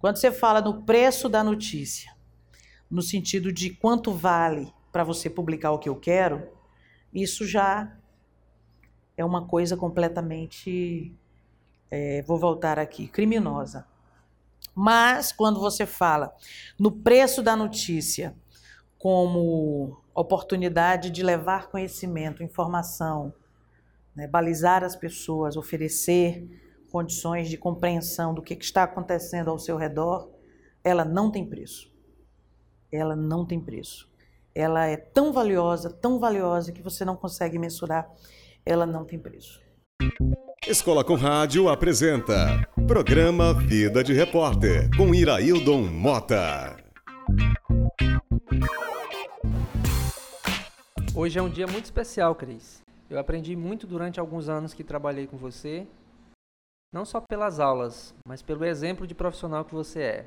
Quando você fala no preço da notícia, no sentido de quanto vale para você publicar o que eu quero, isso já é uma coisa completamente, é, vou voltar aqui, criminosa. Mas quando você fala no preço da notícia como oportunidade de levar conhecimento, informação, né, balizar as pessoas, oferecer condições de compreensão do que está acontecendo ao seu redor, ela não tem preço. Ela não tem preço. Ela é tão valiosa, tão valiosa que você não consegue mensurar. Ela não tem preço. Escola com Rádio apresenta Programa Vida de Repórter com Iraildon Mota. Hoje é um dia muito especial, Cris. Eu aprendi muito durante alguns anos que trabalhei com você, não só pelas aulas, mas pelo exemplo de profissional que você é.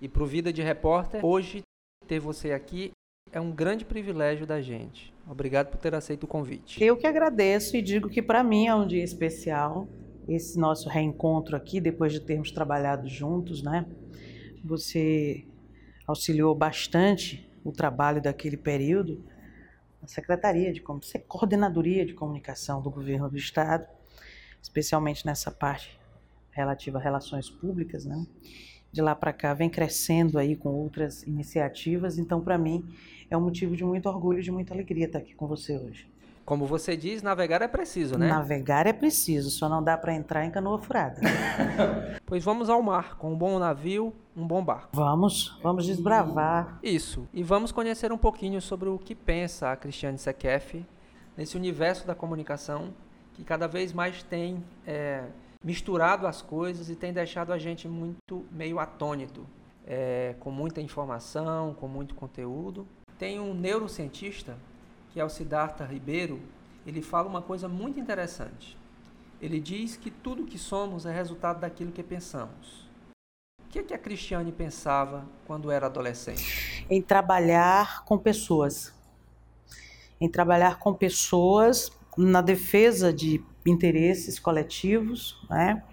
E para o Vida de Repórter, hoje ter você aqui é um grande privilégio da gente. Obrigado por ter aceito o convite. Eu que agradeço e digo que para mim é um dia especial esse nosso reencontro aqui depois de termos trabalhado juntos, né? Você auxiliou bastante o trabalho daquele período na Secretaria de Comunicação, Coordenadoria de Comunicação do Governo do Estado, especialmente nessa parte relativa a relações públicas, né? De lá para cá vem crescendo aí com outras iniciativas, então para mim é um motivo de muito orgulho, de muita alegria estar aqui com você hoje. Como você diz, navegar é preciso, né? Navegar é preciso, só não dá para entrar em canoa furada. pois vamos ao mar, com um bom navio, um bom barco. Vamos, vamos desbravar. Isso, e vamos conhecer um pouquinho sobre o que pensa a Cristiane Sekef nesse universo da comunicação que cada vez mais tem é, misturado as coisas e tem deixado a gente muito meio atônito, é, com muita informação, com muito conteúdo. Tem um neurocientista que é o Siddhartha Ribeiro, ele fala uma coisa muito interessante. Ele diz que tudo que somos é resultado daquilo que pensamos. O que, é que a Cristiane pensava quando era adolescente? Em trabalhar com pessoas. Em trabalhar com pessoas na defesa de interesses coletivos, né?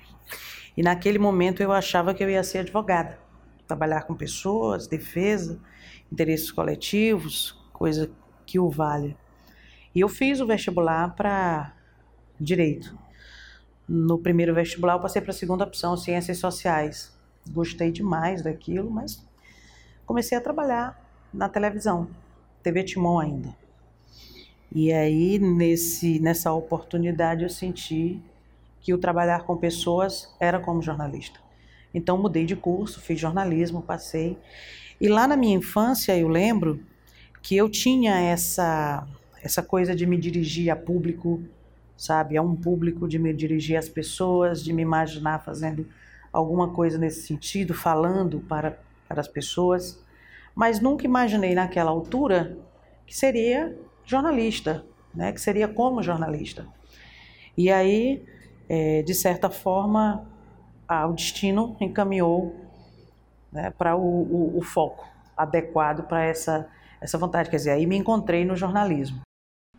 E naquele momento eu achava que eu ia ser advogada. Trabalhar com pessoas, defesa, interesses coletivos, coisa que o vale. E eu fiz o vestibular para direito. No primeiro vestibular eu passei para a segunda opção, ciências sociais. Gostei demais daquilo, mas comecei a trabalhar na televisão, TV Timon ainda. E aí nesse nessa oportunidade eu senti que o trabalhar com pessoas era como jornalista. Então mudei de curso, fiz jornalismo, passei. E lá na minha infância eu lembro que eu tinha essa essa coisa de me dirigir a público, sabe, a um público, de me dirigir às pessoas, de me imaginar fazendo alguma coisa nesse sentido, falando para, para as pessoas, mas nunca imaginei naquela altura que seria jornalista, né, que seria como jornalista. E aí, é, de certa forma, o destino encaminhou né, para o, o, o foco adequado para essa essa vontade. Quer dizer, aí me encontrei no jornalismo.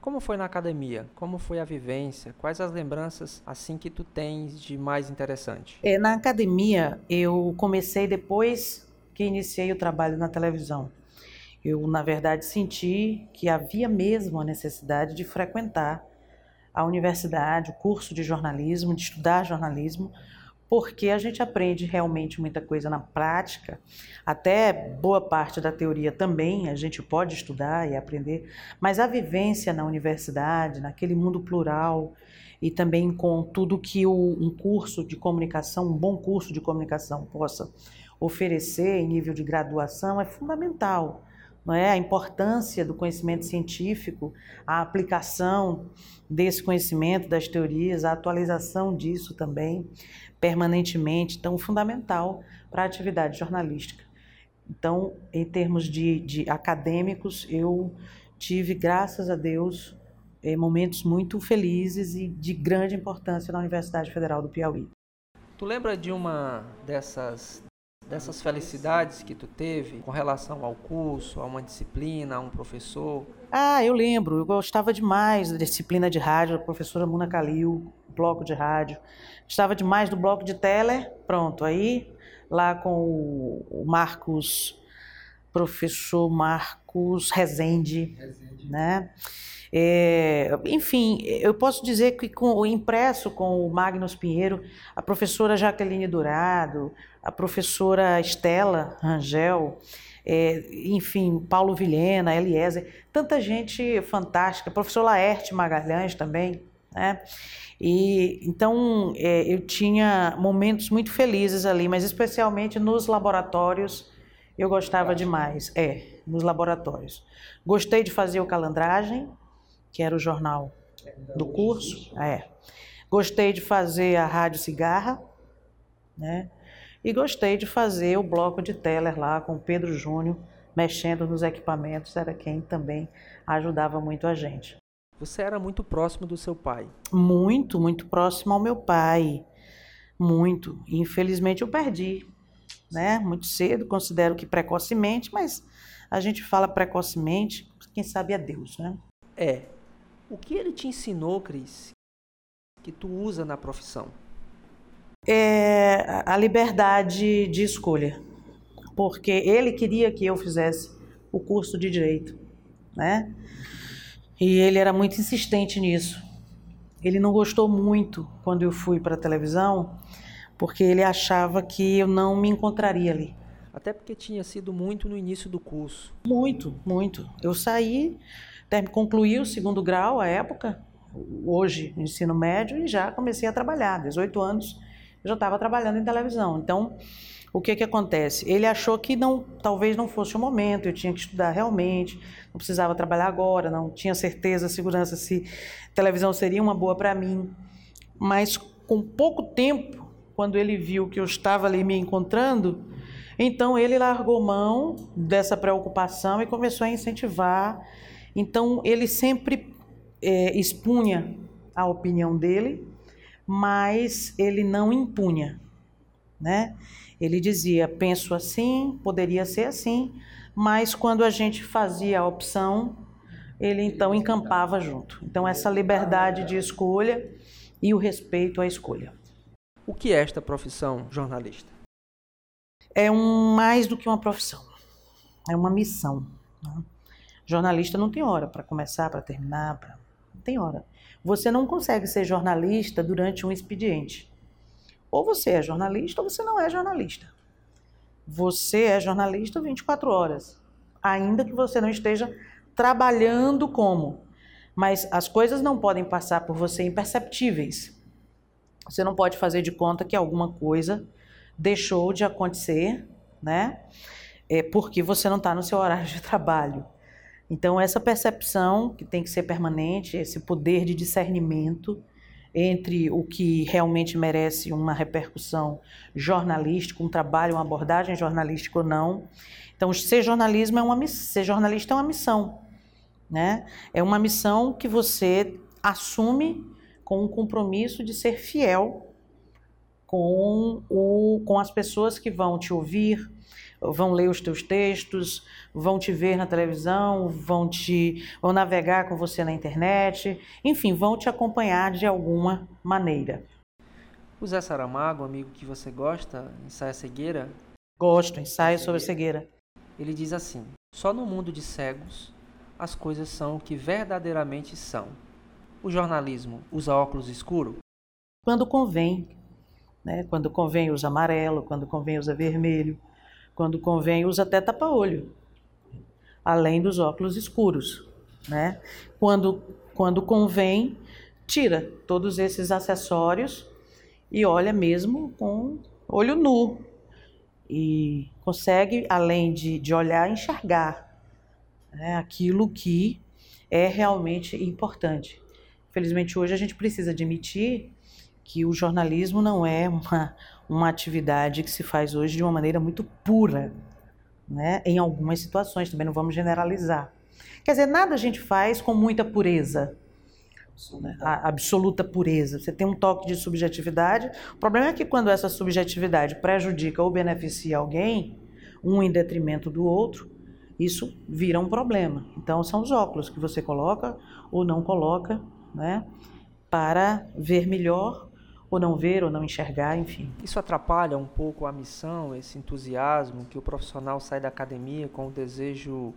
Como foi na academia? Como foi a vivência? Quais as lembranças assim que tu tens de mais interessante? É, na academia eu comecei depois que iniciei o trabalho na televisão. Eu, na verdade, senti que havia mesmo a necessidade de frequentar a universidade, o curso de jornalismo, de estudar jornalismo, porque a gente aprende realmente muita coisa na prática, até boa parte da teoria também a gente pode estudar e aprender, mas a vivência na universidade, naquele mundo plural e também com tudo que um curso de comunicação, um bom curso de comunicação possa oferecer em nível de graduação é fundamental. Não é? A importância do conhecimento científico, a aplicação desse conhecimento, das teorias, a atualização disso também permanentemente, tão fundamental para a atividade jornalística. Então, em termos de, de acadêmicos, eu tive, graças a Deus, eh, momentos muito felizes e de grande importância na Universidade Federal do Piauí. Tu lembra de uma dessas dessas felicidades que tu teve com relação ao curso, a uma disciplina, a um professor? Ah, eu lembro. Eu gostava demais da disciplina de rádio, da professora Muna Calil, bloco de rádio. Gostava demais do bloco de tele. Pronto, aí lá com o Marcos, professor Marcos Rezende, Rezende. né? É, enfim, eu posso dizer que com o impresso com o Magnus Pinheiro, a professora Jaqueline Dourado, a professora Estela Rangel, é, enfim, Paulo Vilhena, Eliezer, tanta gente fantástica, professor Laerte Magalhães também, né? E então é, eu tinha momentos muito felizes ali, mas especialmente nos laboratórios eu gostava demais. É, nos laboratórios. Gostei de fazer o calandragem, que era o jornal do curso. É. Gostei de fazer a Rádio Cigarra, né? E gostei de fazer o bloco de teller lá com o Pedro Júnior, mexendo nos equipamentos, era quem também ajudava muito a gente. Você era muito próximo do seu pai? Muito, muito próximo ao meu pai. Muito. Infelizmente eu perdi, né? Muito cedo, considero que precocemente, mas a gente fala precocemente, quem sabe é Deus, né? É. O que ele te ensinou, Cris, que tu usa na profissão? É a liberdade de escolha. Porque ele queria que eu fizesse o curso de direito, né? E ele era muito insistente nisso. Ele não gostou muito quando eu fui para a televisão, porque ele achava que eu não me encontraria ali. Até porque tinha sido muito no início do curso. Muito, muito. Eu saí concluí o segundo grau à época, hoje ensino médio, e já comecei a trabalhar. 18 anos eu já estava trabalhando em televisão. Então, o que que acontece? Ele achou que não, talvez não fosse o momento, eu tinha que estudar realmente, não precisava trabalhar agora, não tinha certeza, segurança se televisão seria uma boa para mim. Mas com pouco tempo, quando ele viu que eu estava ali me encontrando, então ele largou mão dessa preocupação e começou a incentivar então, ele sempre é, expunha a opinião dele, mas ele não impunha, né? Ele dizia, penso assim, poderia ser assim, mas quando a gente fazia a opção, ele então encampava junto. Então, essa liberdade de escolha e o respeito à escolha. O que é esta profissão jornalista? É um mais do que uma profissão, é uma missão. Né? Jornalista não tem hora para começar, para terminar, pra... não tem hora. Você não consegue ser jornalista durante um expediente. Ou você é jornalista ou você não é jornalista. Você é jornalista 24 horas, ainda que você não esteja trabalhando como. Mas as coisas não podem passar por você imperceptíveis. Você não pode fazer de conta que alguma coisa deixou de acontecer, né? É porque você não está no seu horário de trabalho. Então, essa percepção que tem que ser permanente, esse poder de discernimento entre o que realmente merece uma repercussão jornalística, um trabalho, uma abordagem jornalística ou não. Então, ser jornalismo é uma ser jornalista é uma missão, né? É uma missão que você assume com um compromisso de ser fiel com o com as pessoas que vão te ouvir, vão ler os teus textos, vão te ver na televisão, vão te vão navegar com você na internet, enfim, vão te acompanhar de alguma maneira. O Zé Saramago, amigo que você gosta, ensaia cegueira? Gosto, ensaio sobre cegueira. Ele diz assim: Só no mundo de cegos as coisas são o que verdadeiramente são. O jornalismo usa óculos escuro? Quando convém. Né? Quando convém usa amarelo, quando convém usa vermelho. Quando convém, usa até tapa-olho, além dos óculos escuros. Né? Quando, quando convém, tira todos esses acessórios e olha mesmo com olho nu. E consegue, além de, de olhar, enxergar né, aquilo que é realmente importante. Infelizmente, hoje a gente precisa admitir que o jornalismo não é uma, uma atividade que se faz hoje de uma maneira muito pura, né? em algumas situações, também não vamos generalizar. Quer dizer, nada a gente faz com muita pureza, né? a absoluta pureza. Você tem um toque de subjetividade. O problema é que quando essa subjetividade prejudica ou beneficia alguém, um em detrimento do outro, isso vira um problema. Então, são os óculos que você coloca ou não coloca, né, para ver melhor ou não ver, ou não enxergar, enfim. Isso atrapalha um pouco a missão, esse entusiasmo que o profissional sai da academia com o desejo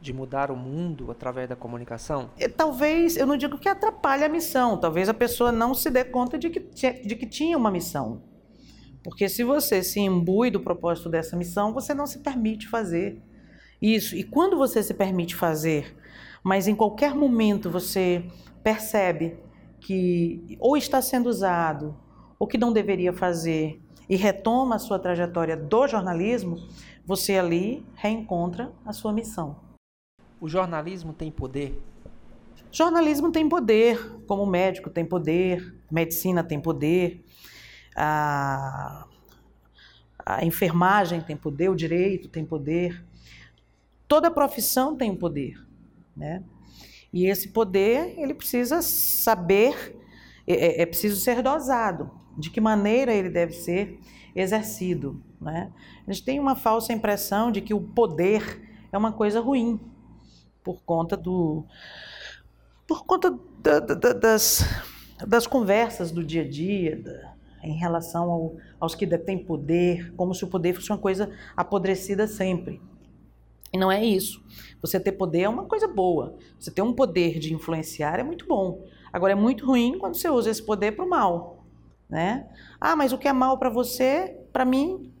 de mudar o mundo através da comunicação? E, talvez, eu não digo que atrapalhe a missão, talvez a pessoa não se dê conta de que, de que tinha uma missão. Porque se você se imbui do propósito dessa missão, você não se permite fazer isso. E quando você se permite fazer, mas em qualquer momento você percebe que ou está sendo usado ou que não deveria fazer e retoma a sua trajetória do jornalismo, você ali reencontra a sua missão. O jornalismo tem poder? Jornalismo tem poder, como médico tem poder, medicina tem poder, a, a enfermagem tem poder, o direito tem poder. Toda profissão tem poder, né? E esse poder, ele precisa saber, é, é, é preciso ser dosado. De que maneira ele deve ser exercido, né? A gente tem uma falsa impressão de que o poder é uma coisa ruim, por conta do... por conta da, da, das, das conversas do dia a dia, da, em relação ao, aos que detêm poder, como se o poder fosse uma coisa apodrecida sempre. E não é isso. Você ter poder é uma coisa boa. Você ter um poder de influenciar é muito bom. Agora é muito ruim quando você usa esse poder para o mal, né? Ah, mas o que é mal para você, para mim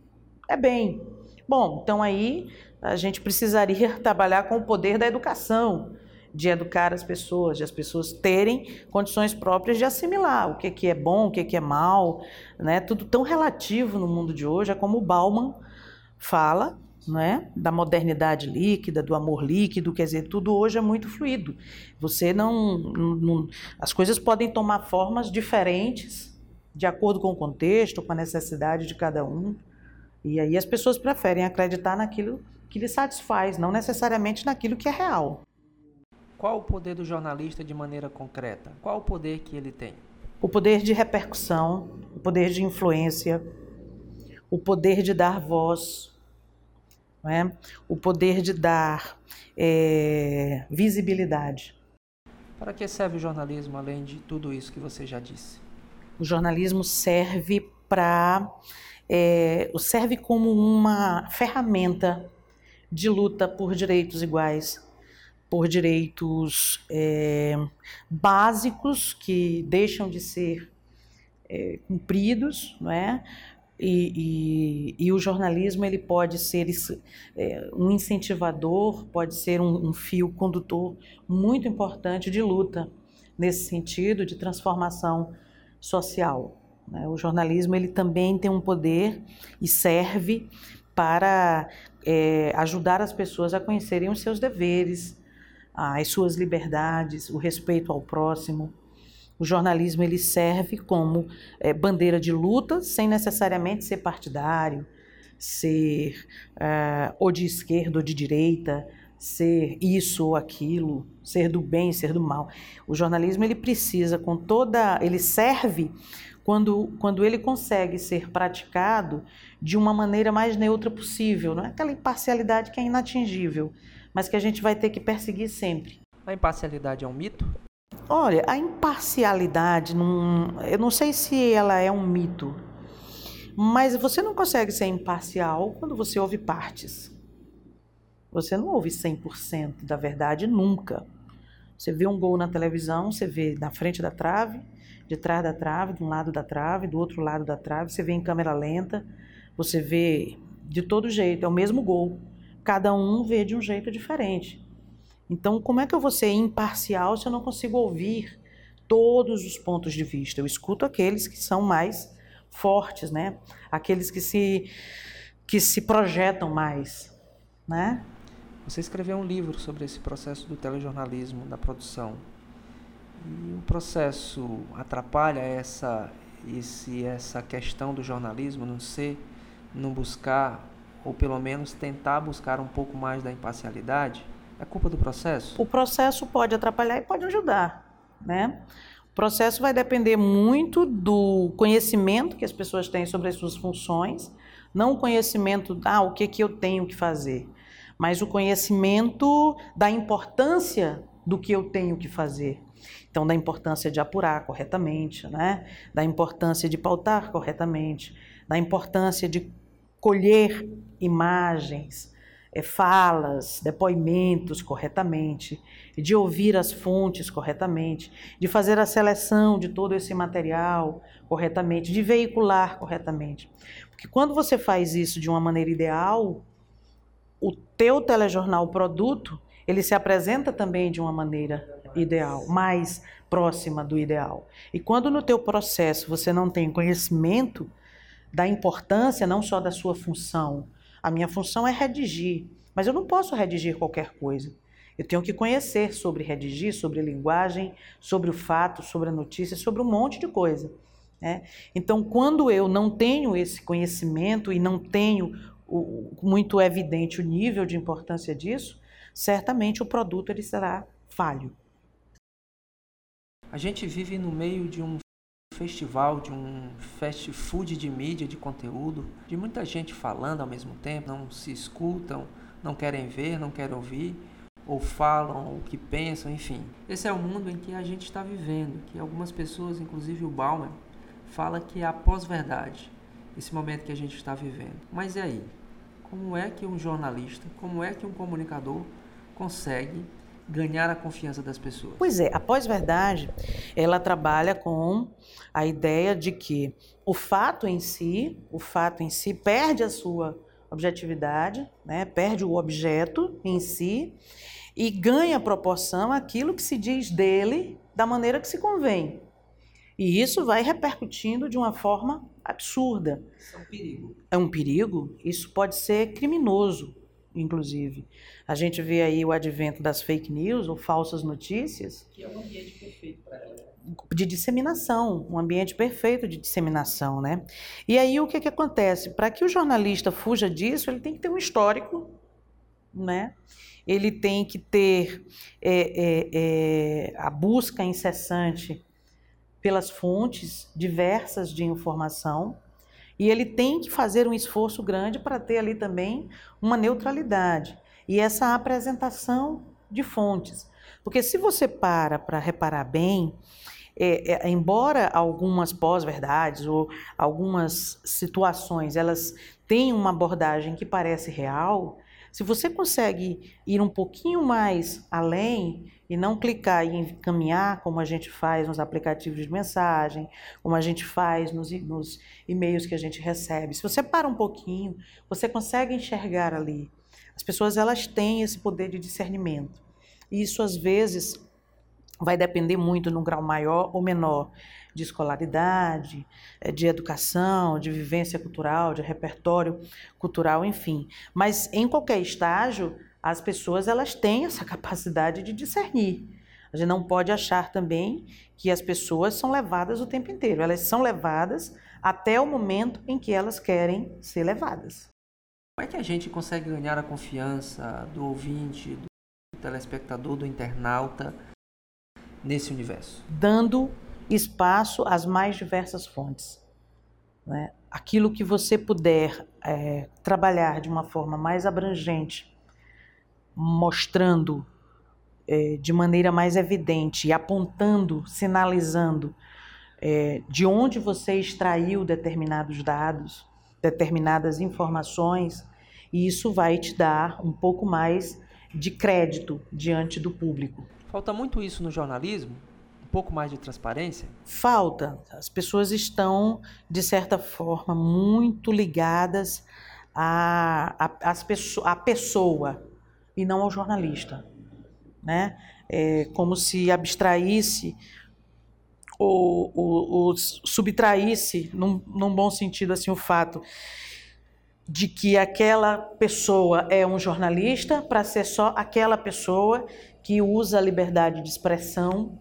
é bem. Bom, então aí a gente precisaria trabalhar com o poder da educação, de educar as pessoas, de as pessoas terem condições próprias de assimilar o que, que é bom, o que, que é mal, né? Tudo tão relativo no mundo de hoje, é como o Bauman fala, né? da modernidade líquida, do amor líquido, quer dizer, tudo hoje é muito fluido. Você não, não, as coisas podem tomar formas diferentes de acordo com o contexto, com a necessidade de cada um. E aí as pessoas preferem acreditar naquilo que lhe satisfaz, não necessariamente naquilo que é real. Qual o poder do jornalista de maneira concreta? Qual o poder que ele tem? O poder de repercussão, o poder de influência, o poder de dar voz, é? o poder de dar é, visibilidade. Para que serve o jornalismo, além de tudo isso que você já disse? O jornalismo serve para. É, serve como uma ferramenta de luta por direitos iguais, por direitos é, básicos que deixam de ser é, cumpridos, não é? E, e, e, o jornalismo ele pode ser é, um incentivador, pode ser um, um, fio condutor muito importante de luta nesse sentido de transformação social. Né? O jornalismo ele também tem um poder e serve para é, ajudar as pessoas a conhecerem os seus deveres, as suas liberdades, o respeito ao próximo. O jornalismo ele serve como é, bandeira de luta, sem necessariamente ser partidário, ser uh, ou de esquerda ou de direita, ser isso ou aquilo, ser do bem, ser do mal. O jornalismo ele precisa com toda, ele serve quando, quando ele consegue ser praticado de uma maneira mais neutra possível, não é aquela imparcialidade que é inatingível, mas que a gente vai ter que perseguir sempre. A imparcialidade é um mito? Olha, a imparcialidade, não, eu não sei se ela é um mito, mas você não consegue ser imparcial quando você ouve partes. Você não ouve 100% da verdade nunca. Você vê um gol na televisão, você vê na frente da trave, de trás da trave, de um lado da trave, do outro lado da trave, você vê em câmera lenta, você vê de todo jeito, é o mesmo gol. Cada um vê de um jeito diferente. Então, como é que eu vou ser imparcial se eu não consigo ouvir todos os pontos de vista? Eu escuto aqueles que são mais fortes, né? Aqueles que se que se projetam mais, né? Você escreveu um livro sobre esse processo do telejornalismo, da produção. E o processo atrapalha essa esse essa questão do jornalismo não ser não buscar ou pelo menos tentar buscar um pouco mais da imparcialidade? É culpa do processo? O processo pode atrapalhar e pode ajudar, né? O processo vai depender muito do conhecimento que as pessoas têm sobre as suas funções, não o conhecimento, ah, o que, que eu tenho que fazer, mas o conhecimento da importância do que eu tenho que fazer. Então, da importância de apurar corretamente, né? da importância de pautar corretamente, da importância de colher imagens, falas, depoimentos corretamente, de ouvir as fontes corretamente, de fazer a seleção de todo esse material corretamente, de veicular corretamente. Porque quando você faz isso de uma maneira ideal, o teu telejornal produto, ele se apresenta também de uma maneira ideal, mais próxima do ideal. E quando no teu processo você não tem conhecimento da importância não só da sua função, a minha função é redigir, mas eu não posso redigir qualquer coisa. Eu tenho que conhecer sobre redigir, sobre linguagem, sobre o fato, sobre a notícia, sobre um monte de coisa. Né? Então, quando eu não tenho esse conhecimento e não tenho o, muito evidente o nível de importância disso, certamente o produto ele será falho. A gente vive no meio de um festival, de um fast food de mídia, de conteúdo, de muita gente falando ao mesmo tempo, não se escutam, não querem ver, não querem ouvir, ou falam o que pensam, enfim. Esse é o mundo em que a gente está vivendo, que algumas pessoas, inclusive o Bauman, fala que é a pós-verdade, esse momento que a gente está vivendo. Mas e aí? Como é que um jornalista, como é que um comunicador consegue ganhar a confiança das pessoas? Pois é, a pós-verdade, ela trabalha com a ideia de que o fato em si, o fato em si perde a sua objetividade, né? perde o objeto em si e ganha proporção aquilo que se diz dele da maneira que se convém. E isso vai repercutindo de uma forma absurda. Isso é um perigo. É um perigo? Isso pode ser criminoso inclusive. A gente vê aí o advento das fake news ou falsas notícias. Que é um ambiente perfeito para ela. De disseminação, um ambiente perfeito de disseminação, né? E aí o que, que acontece? Para que o jornalista fuja disso, ele tem que ter um histórico, né? Ele tem que ter é, é, é, a busca incessante pelas fontes diversas de informação, e ele tem que fazer um esforço grande para ter ali também uma neutralidade e essa apresentação de fontes. Porque se você para para reparar bem, é, é, embora algumas pós-verdades ou algumas situações elas tenham uma abordagem que parece real, se você consegue ir um pouquinho mais além e não clicar e encaminhar, como a gente faz nos aplicativos de mensagem, como a gente faz nos, nos e-mails que a gente recebe. Se você para um pouquinho, você consegue enxergar ali. As pessoas elas têm esse poder de discernimento. E isso às vezes vai depender muito num grau maior ou menor de escolaridade, eh, de educação, de vivência cultural, de repertório cultural, enfim. Mas em qualquer estágio, as pessoas elas têm essa capacidade de discernir. A gente não pode achar também que as pessoas são levadas o tempo inteiro. Elas são levadas até o momento em que elas querem ser levadas. Como é que a gente consegue ganhar a confiança do ouvinte, do telespectador, do internauta nesse universo? Dando espaço às mais diversas fontes. Né? Aquilo que você puder é, trabalhar de uma forma mais abrangente mostrando é, de maneira mais evidente e apontando, sinalizando é, de onde você extraiu determinados dados, determinadas informações, e isso vai te dar um pouco mais de crédito diante do público. Falta muito isso no jornalismo? Um pouco mais de transparência? Falta. As pessoas estão, de certa forma, muito ligadas à, à, às à pessoa, e não ao jornalista. Né? É como se abstraísse ou, ou, ou subtraísse, num, num bom sentido, assim, o fato de que aquela pessoa é um jornalista para ser só aquela pessoa que usa a liberdade de expressão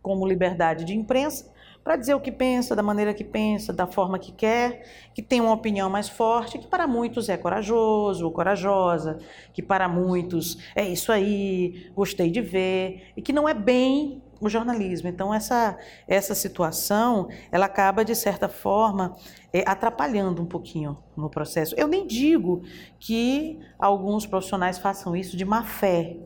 como liberdade de imprensa para dizer o que pensa, da maneira que pensa, da forma que quer, que tem uma opinião mais forte, que para muitos é corajoso ou corajosa, que para muitos é isso aí, gostei de ver, e que não é bem o jornalismo. Então essa essa situação, ela acaba de certa forma é, atrapalhando um pouquinho no processo. Eu nem digo que alguns profissionais façam isso de má fé,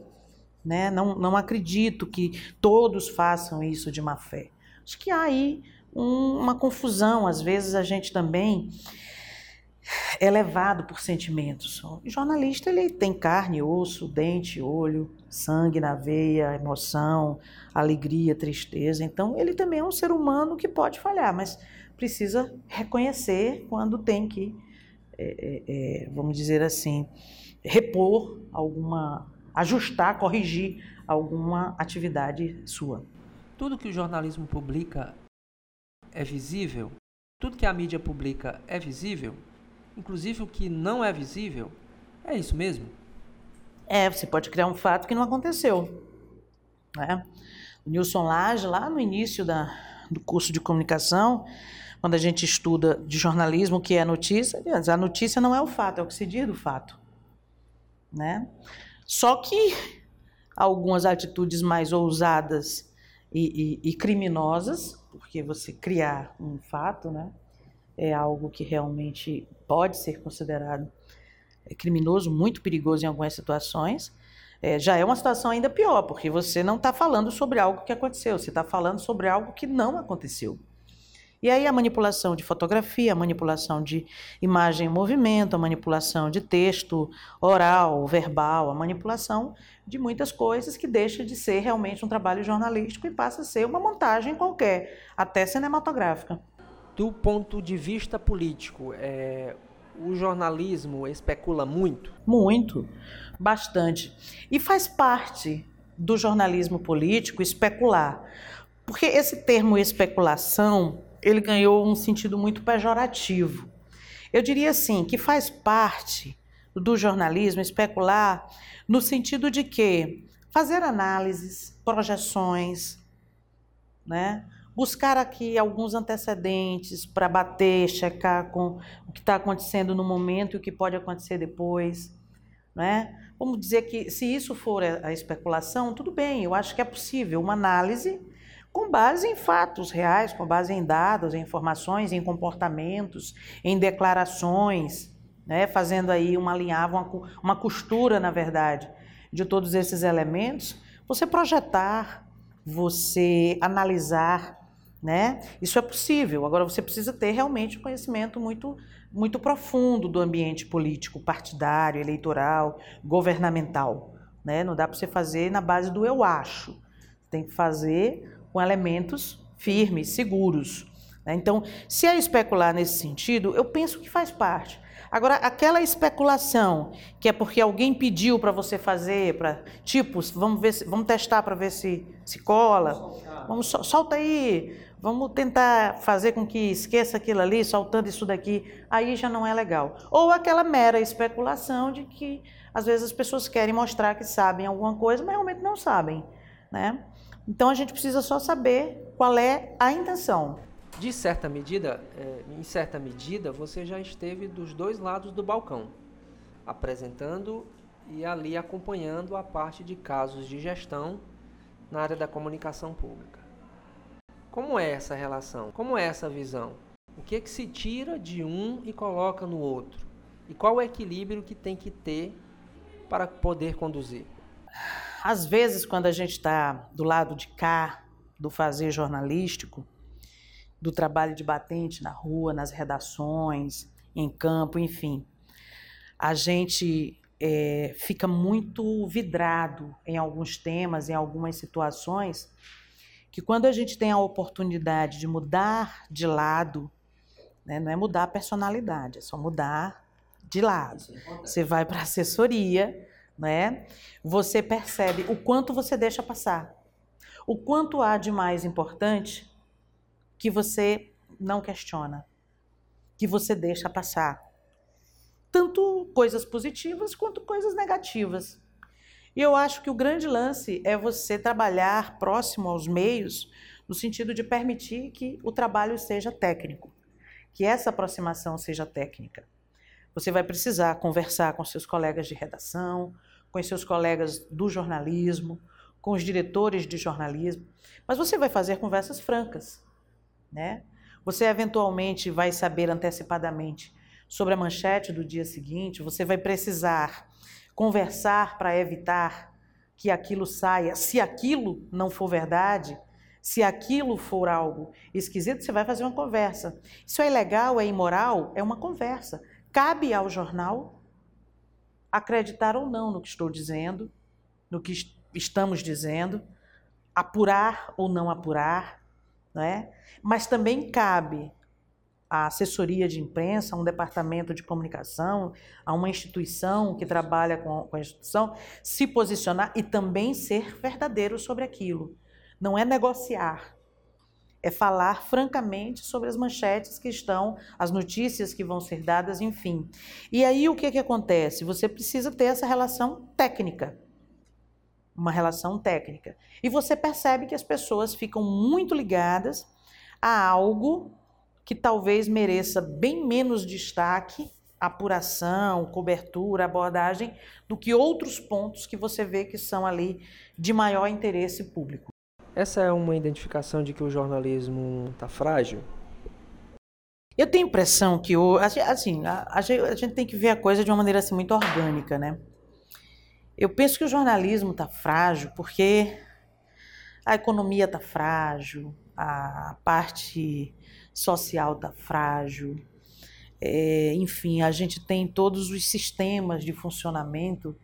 Né? Não, não acredito que todos façam isso de má fé. Acho que há aí um, uma confusão. Às vezes a gente também é levado por sentimentos. O jornalista ele tem carne, osso, dente, olho, sangue na veia, emoção, alegria, tristeza. Então ele também é um ser humano que pode falhar, mas precisa reconhecer quando tem que, é, é, é vamos dizer assim, repor alguma, ajustar, corrigir alguma atividade sua. Tudo que o jornalismo publica é visível? Tudo que a mídia publica é visível? Inclusive o que não é visível? É isso mesmo? É, você pode criar um fato que não aconteceu. Né? O Nilson Lage, lá no início da, do curso de comunicação, quando a gente estuda de jornalismo o que é notícia, a notícia não é o fato, é o que se diz do fato. Né? Só que algumas atitudes mais ousadas e, e, e, criminosas, porque você criar um fato, né, é algo que realmente pode ser considerado é, criminoso, muito perigoso em algumas situações. É, já é uma situação ainda pior, porque você não está falando sobre algo que aconteceu, você está falando sobre algo que não aconteceu. E aí a manipulação de fotografia, a manipulação de imagem em movimento, a manipulação de texto oral, verbal, a manipulação de muitas coisas que deixa de ser realmente um trabalho jornalístico e passa a ser uma montagem qualquer, até cinematográfica. Do ponto de vista político, é, o jornalismo especula muito? Muito, bastante. E faz parte do jornalismo político especular. Porque esse termo especulação ele ganhou um sentido muito pejorativo. Eu diria assim, que faz parte do jornalismo especular no sentido de que fazer análises, projeções, né? buscar aqui alguns antecedentes para bater, checar com o que está acontecendo no momento e o que pode acontecer depois. Né? Vamos dizer que se isso for a especulação, tudo bem, eu acho que é possível uma análise com base em fatos reais, com base em dados, em informações, em comportamentos, em declarações, né? fazendo aí uma alinhava, uma, uma costura, na verdade, de todos esses elementos, você projetar, você analisar, né? Isso é possível. Agora você precisa ter realmente um conhecimento muito muito profundo do ambiente político, partidário, eleitoral, governamental, né? Não dá para você fazer na base do eu acho. Tem que fazer com elementos firmes, seguros. Né? Então, se é especular nesse sentido, eu penso que faz parte. Agora, aquela especulação que é porque alguém pediu para você fazer, para tipo, vamos ver, se, vamos testar para ver se se cola, vamos solta aí, vamos tentar fazer com que esqueça aquilo ali, soltando isso daqui, aí já não é legal. Ou aquela mera especulação de que às vezes as pessoas querem mostrar que sabem alguma coisa, mas realmente não sabem, né? Então a gente precisa só saber qual é a intenção. De certa medida, é, em certa medida, você já esteve dos dois lados do balcão, apresentando e ali acompanhando a parte de casos de gestão na área da comunicação pública. Como é essa relação? Como é essa visão? O que, é que se tira de um e coloca no outro? E qual o equilíbrio que tem que ter para poder conduzir? Às vezes, quando a gente está do lado de cá, do fazer jornalístico, do trabalho de batente na rua, nas redações, em campo, enfim, a gente é, fica muito vidrado em alguns temas, em algumas situações, que quando a gente tem a oportunidade de mudar de lado, né, não é mudar a personalidade, é só mudar de lado. É Você vai para assessoria né? Você percebe o quanto você deixa passar. O quanto há de mais importante que você não questiona, que você deixa passar. Tanto coisas positivas quanto coisas negativas. E eu acho que o grande lance é você trabalhar próximo aos meios, no sentido de permitir que o trabalho seja técnico, que essa aproximação seja técnica. Você vai precisar conversar com seus colegas de redação, com seus colegas do jornalismo, com os diretores de jornalismo, mas você vai fazer conversas francas, né? Você eventualmente vai saber antecipadamente sobre a manchete do dia seguinte, você vai precisar conversar para evitar que aquilo saia. Se aquilo não for verdade, se aquilo for algo esquisito, você vai fazer uma conversa. Isso é ilegal, é imoral? É uma conversa. Cabe ao jornal acreditar ou não no que estou dizendo, no que estamos dizendo, apurar ou não apurar, né? mas também cabe à assessoria de imprensa, a um departamento de comunicação, a uma instituição que trabalha com a instituição, se posicionar e também ser verdadeiro sobre aquilo. Não é negociar, é falar francamente sobre as manchetes que estão, as notícias que vão ser dadas, enfim. E aí o que, que acontece? Você precisa ter essa relação técnica. Uma relação técnica. E você percebe que as pessoas ficam muito ligadas a algo que talvez mereça bem menos destaque, apuração, cobertura, abordagem, do que outros pontos que você vê que são ali de maior interesse público. Essa é uma identificação de que o jornalismo está frágil? Eu tenho a impressão que o, assim, a, a, gente tem que ver a coisa de uma maneira assim, muito orgânica, né? Eu penso que o jornalismo está frágil porque a economia está frágil, a parte social está frágil, é, enfim, a gente tem todos os sistemas de funcionamento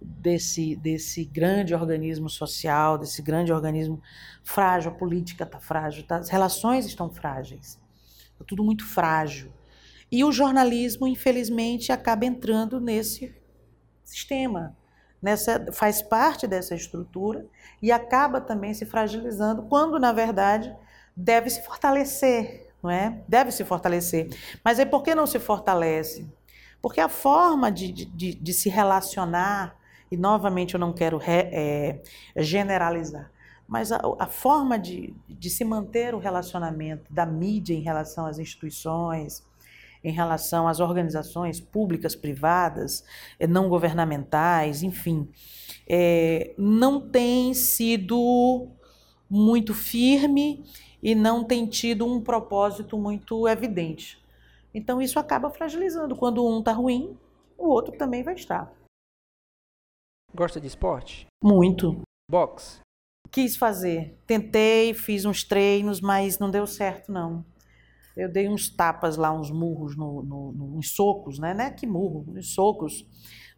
desse, desse grande organismo social, desse grande organismo frágil, a política está frágil, tá? as relações estão frágeis, está tudo muito frágil. E o jornalismo, infelizmente, acaba entrando nesse sistema, nessa, faz parte dessa estrutura e acaba também se fragilizando, quando, na verdade, deve se fortalecer, não é? Deve se fortalecer. Mas aí por que não se fortalece? Porque a forma de, de, de se relacionar e novamente eu não quero re, é, generalizar, mas a, a forma de, de se manter o relacionamento da mídia em relação às instituições, em relação às organizações públicas, privadas, é, não governamentais, enfim, é, não tem sido muito firme e não tem tido um propósito muito evidente. Então isso acaba fragilizando. Quando um está ruim, o outro também vai estar. Gosta de esporte? Muito. Box? Quis fazer. Tentei, fiz uns treinos, mas não deu certo, não. Eu dei uns tapas lá, uns murros, no, no, no uns socos, né? Não é que murro, uns socos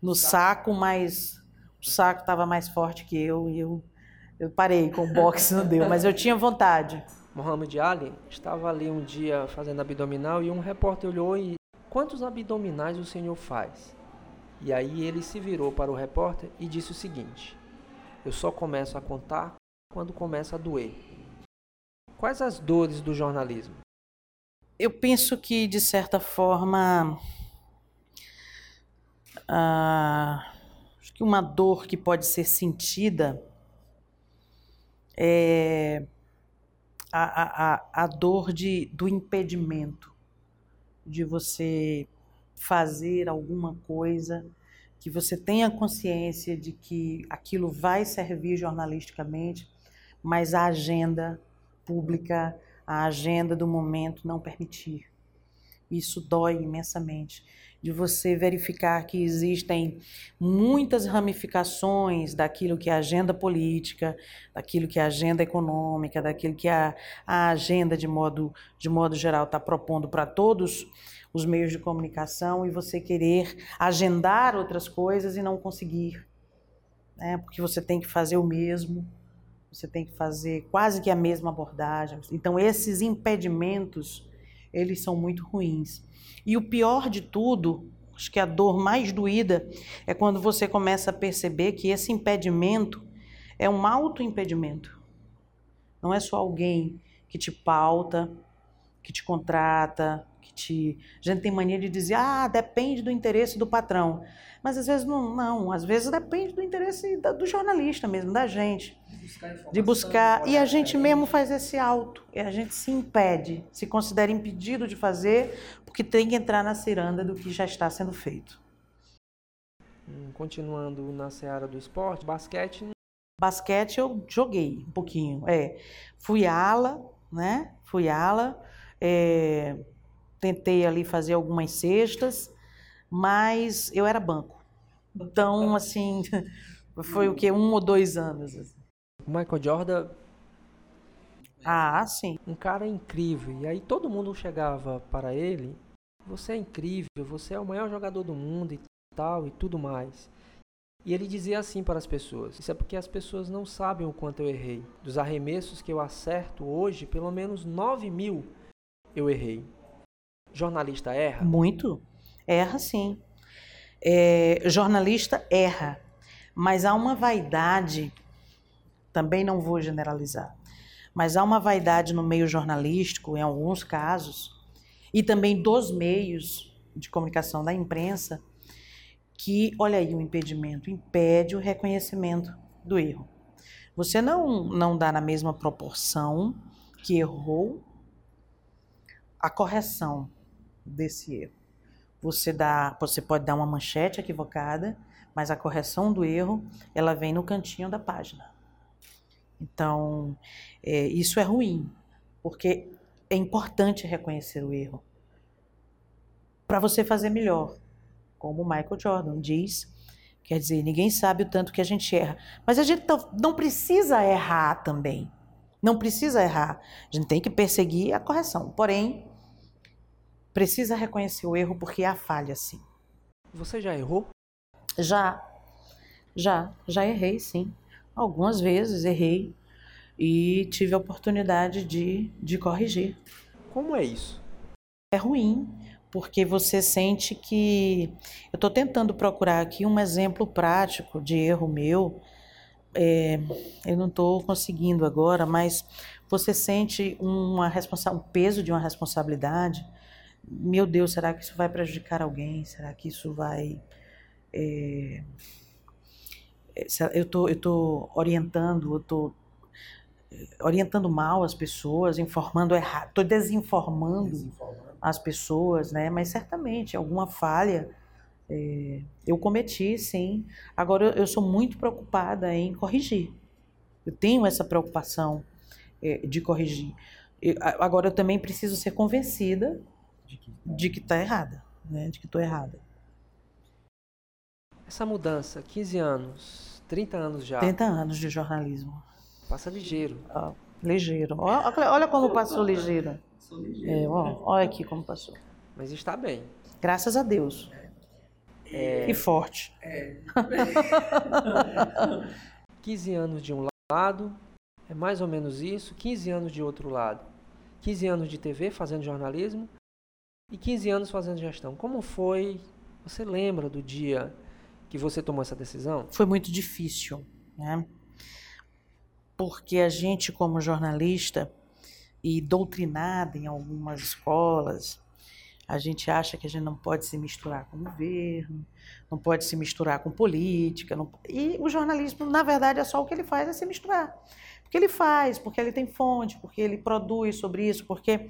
no saco, mas o saco estava mais forte que eu e eu, eu parei com o boxe, não deu, mas eu tinha vontade. Muhammad Ali estava ali um dia fazendo abdominal e um repórter olhou e quantos abdominais o senhor faz? E aí ele se virou para o repórter e disse o seguinte: Eu só começo a contar quando começa a doer. Quais as dores do jornalismo? Eu penso que, de certa forma, ah, acho que uma dor que pode ser sentida é a, a, a dor de, do impedimento, de você fazer alguma coisa que você tenha consciência de que aquilo vai servir jornalisticamente, mas a agenda pública, a agenda do momento não permitir. Isso dói imensamente de você verificar que existem muitas ramificações daquilo que é a agenda política, daquilo que é a agenda econômica, daquilo que a, a agenda de modo, de modo geral está propondo para todos os meios de comunicação e você querer agendar outras coisas e não conseguir. Né? Porque você tem que fazer o mesmo, você tem que fazer quase que a mesma abordagem. Então, esses impedimentos, eles são muito ruins. E o pior de tudo, acho que a dor mais doída, é quando você começa a perceber que esse impedimento é um auto-impedimento. Não é só alguém que te pauta, que te contrata, que te. A gente tem mania de dizer, ah, depende do interesse do patrão. Mas às vezes não, não. Às vezes depende do interesse do jornalista mesmo, da gente. De buscar. De buscar e a gente mesmo faz esse auto. E a gente se impede, se considera impedido de fazer, porque tem que entrar na ciranda do que já está sendo feito. Hum, continuando na seara do esporte, basquete. Basquete eu joguei um pouquinho. É, fui ala, né? Fui ala. É, tentei ali fazer algumas cestas, mas eu era banco. Então, assim, Foi o que? Um ou dois anos. assim. O Michael Jordan, Ah, sim. um cara incrível. E aí todo mundo chegava para ele: Você é incrível, você é o maior jogador do mundo e tal e tudo mais. E ele dizia assim para as pessoas: Isso é porque as pessoas não sabem o quanto eu errei. Dos arremessos que eu acerto hoje, pelo menos 9 mil eu errei. Jornalista erra? Muito. Erra, sim. É, jornalista erra. Mas há uma vaidade, também não vou generalizar, mas há uma vaidade no meio jornalístico, em alguns casos, e também dos meios de comunicação da imprensa, que, olha aí o impedimento, impede o reconhecimento do erro. Você não, não dá na mesma proporção que errou a correção desse erro. Você dá, você pode dar uma manchete equivocada, mas a correção do erro ela vem no cantinho da página. Então é, isso é ruim, porque é importante reconhecer o erro para você fazer melhor, como o Michael Jordan diz. Quer dizer, ninguém sabe o tanto que a gente erra, mas a gente não precisa errar também. Não precisa errar. A gente tem que perseguir a correção. Porém, precisa reconhecer o erro porque há falha, sim. Você já errou? Já, já, já errei, sim. Algumas vezes errei e tive a oportunidade de, de corrigir. Como é isso? É ruim, porque você sente que. Eu estou tentando procurar aqui um exemplo prático de erro meu. É, eu não estou conseguindo agora, mas você sente uma responsa um peso de uma responsabilidade. Meu Deus, será que isso vai prejudicar alguém? Será que isso vai. É, eu tô, eu tô orientando, eu tô orientando mal as pessoas, informando errado, estou desinformando, desinformando, as pessoas, né? Mas certamente alguma falha é, eu cometi, sim. Agora eu, eu, sou muito preocupada em corrigir. Eu tenho essa preocupação é, de corrigir. Eu, agora eu também preciso ser convencida de que está errada, né? De que estou errada. Essa mudança, 15 anos, 30 anos já. 30 anos de jornalismo. Passa ligeiro. Ó, ligeiro. Ó, olha como passou ligeiro. É, ó, olha aqui como passou. Mas está bem. Graças a Deus. É... E forte. É. 15 anos de um lado, é mais ou menos isso. 15 anos de outro lado. 15 anos de TV fazendo jornalismo e 15 anos fazendo gestão. Como foi? Você lembra do dia que você tomou essa decisão? Foi muito difícil, né? Porque a gente, como jornalista e doutrinada em algumas escolas, a gente acha que a gente não pode se misturar com o governo, não pode se misturar com política. Não... E o jornalismo, na verdade, é só o que ele faz é se misturar. Porque ele faz, porque ele tem fonte, porque ele produz sobre isso, porque.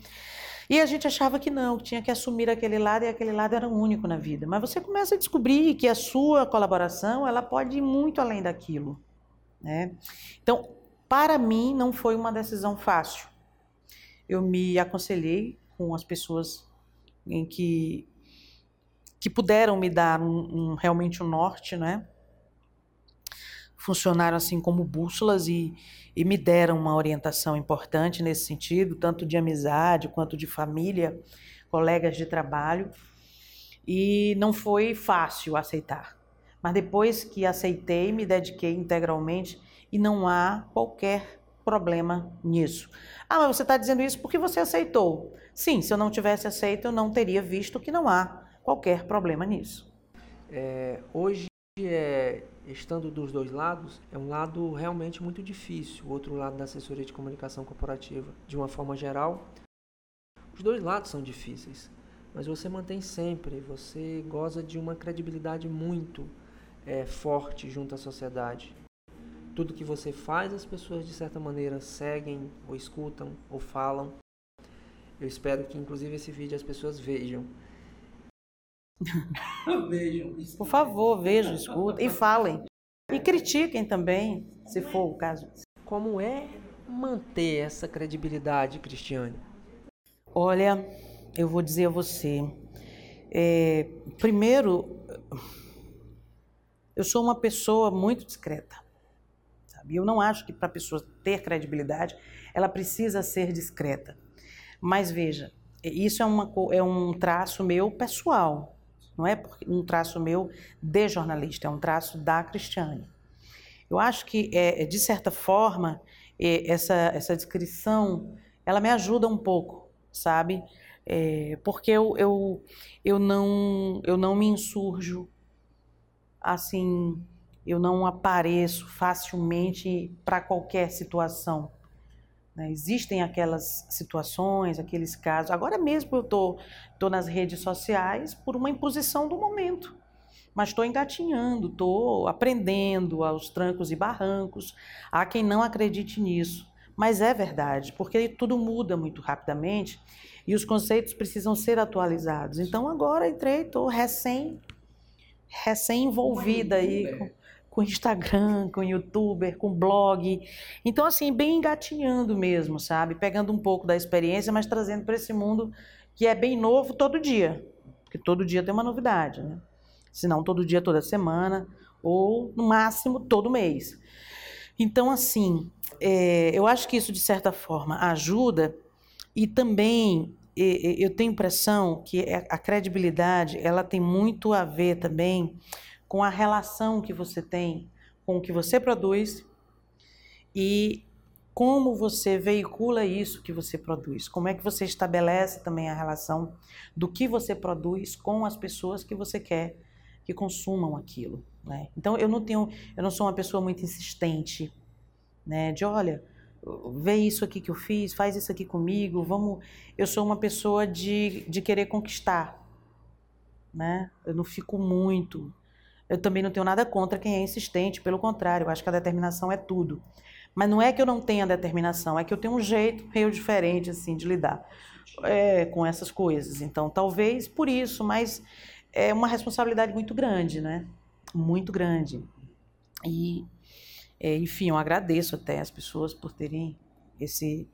E a gente achava que não, que tinha que assumir aquele lado e aquele lado era único na vida. Mas você começa a descobrir que a sua colaboração ela pode ir muito além daquilo. Né? Então, para mim, não foi uma decisão fácil. Eu me aconselhei com as pessoas em que que puderam me dar um, um, realmente um norte, né? Funcionaram assim como bússolas e, e me deram uma orientação importante nesse sentido, tanto de amizade quanto de família, colegas de trabalho. E não foi fácil aceitar. Mas depois que aceitei, me dediquei integralmente e não há qualquer problema nisso. Ah, mas você está dizendo isso porque você aceitou. Sim, se eu não tivesse aceito, eu não teria visto que não há qualquer problema nisso. É, hoje, é, estando dos dois lados, é um lado realmente muito difícil. O outro lado da assessoria de comunicação corporativa, de uma forma geral, os dois lados são difíceis. Mas você mantém sempre, você goza de uma credibilidade muito é, forte junto à sociedade tudo que você faz, as pessoas de certa maneira seguem, ou escutam, ou falam. Eu espero que, inclusive, esse vídeo as pessoas vejam. vejam. Por favor, vejam, escutem e falem. E critiquem também, se for o caso. Como é manter essa credibilidade, Cristiane? Olha, eu vou dizer a você. É, primeiro, eu sou uma pessoa muito discreta. Sabe? Eu não acho que para a pessoa ter credibilidade, ela precisa ser discreta. Mas veja, isso é, uma, é um traço meu pessoal, não é um traço meu de jornalista, é um traço da Cristiane. Eu acho que, é, de certa forma, é, essa, essa descrição, ela me ajuda um pouco, sabe? É, porque eu, eu, eu, não, eu não me insurjo assim, eu não apareço facilmente para qualquer situação. Né? Existem aquelas situações, aqueles casos. Agora mesmo eu estou tô, tô nas redes sociais por uma imposição do momento. Mas estou engatinhando, estou aprendendo aos trancos e barrancos. Há quem não acredite nisso. Mas é verdade, porque tudo muda muito rapidamente e os conceitos precisam ser atualizados. Então agora entrei, estou recém recém-envolvida aí com, com Instagram, com youtuber, com blog. Então, assim, bem engatinhando mesmo, sabe? Pegando um pouco da experiência, mas trazendo para esse mundo que é bem novo todo dia. Porque todo dia tem uma novidade, né? Se não todo dia, toda semana, ou no máximo todo mês. Então, assim, é, eu acho que isso, de certa forma, ajuda e também eu tenho impressão que a credibilidade ela tem muito a ver também com a relação que você tem com o que você produz e como você veicula isso que você produz. Como é que você estabelece também a relação do que você produz com as pessoas que você quer que consumam aquilo. Né? Então eu não tenho, eu não sou uma pessoa muito insistente, né? De olha, vê isso aqui que eu fiz, faz isso aqui comigo, vamos. Eu sou uma pessoa de, de querer conquistar, né? Eu não fico muito. Eu também não tenho nada contra quem é insistente, pelo contrário, eu acho que a determinação é tudo. Mas não é que eu não tenha determinação, é que eu tenho um jeito meio diferente assim de lidar é, com essas coisas. Então, talvez por isso, mas é uma responsabilidade muito grande, né? Muito grande. E é, enfim, eu agradeço até as pessoas por terem esse,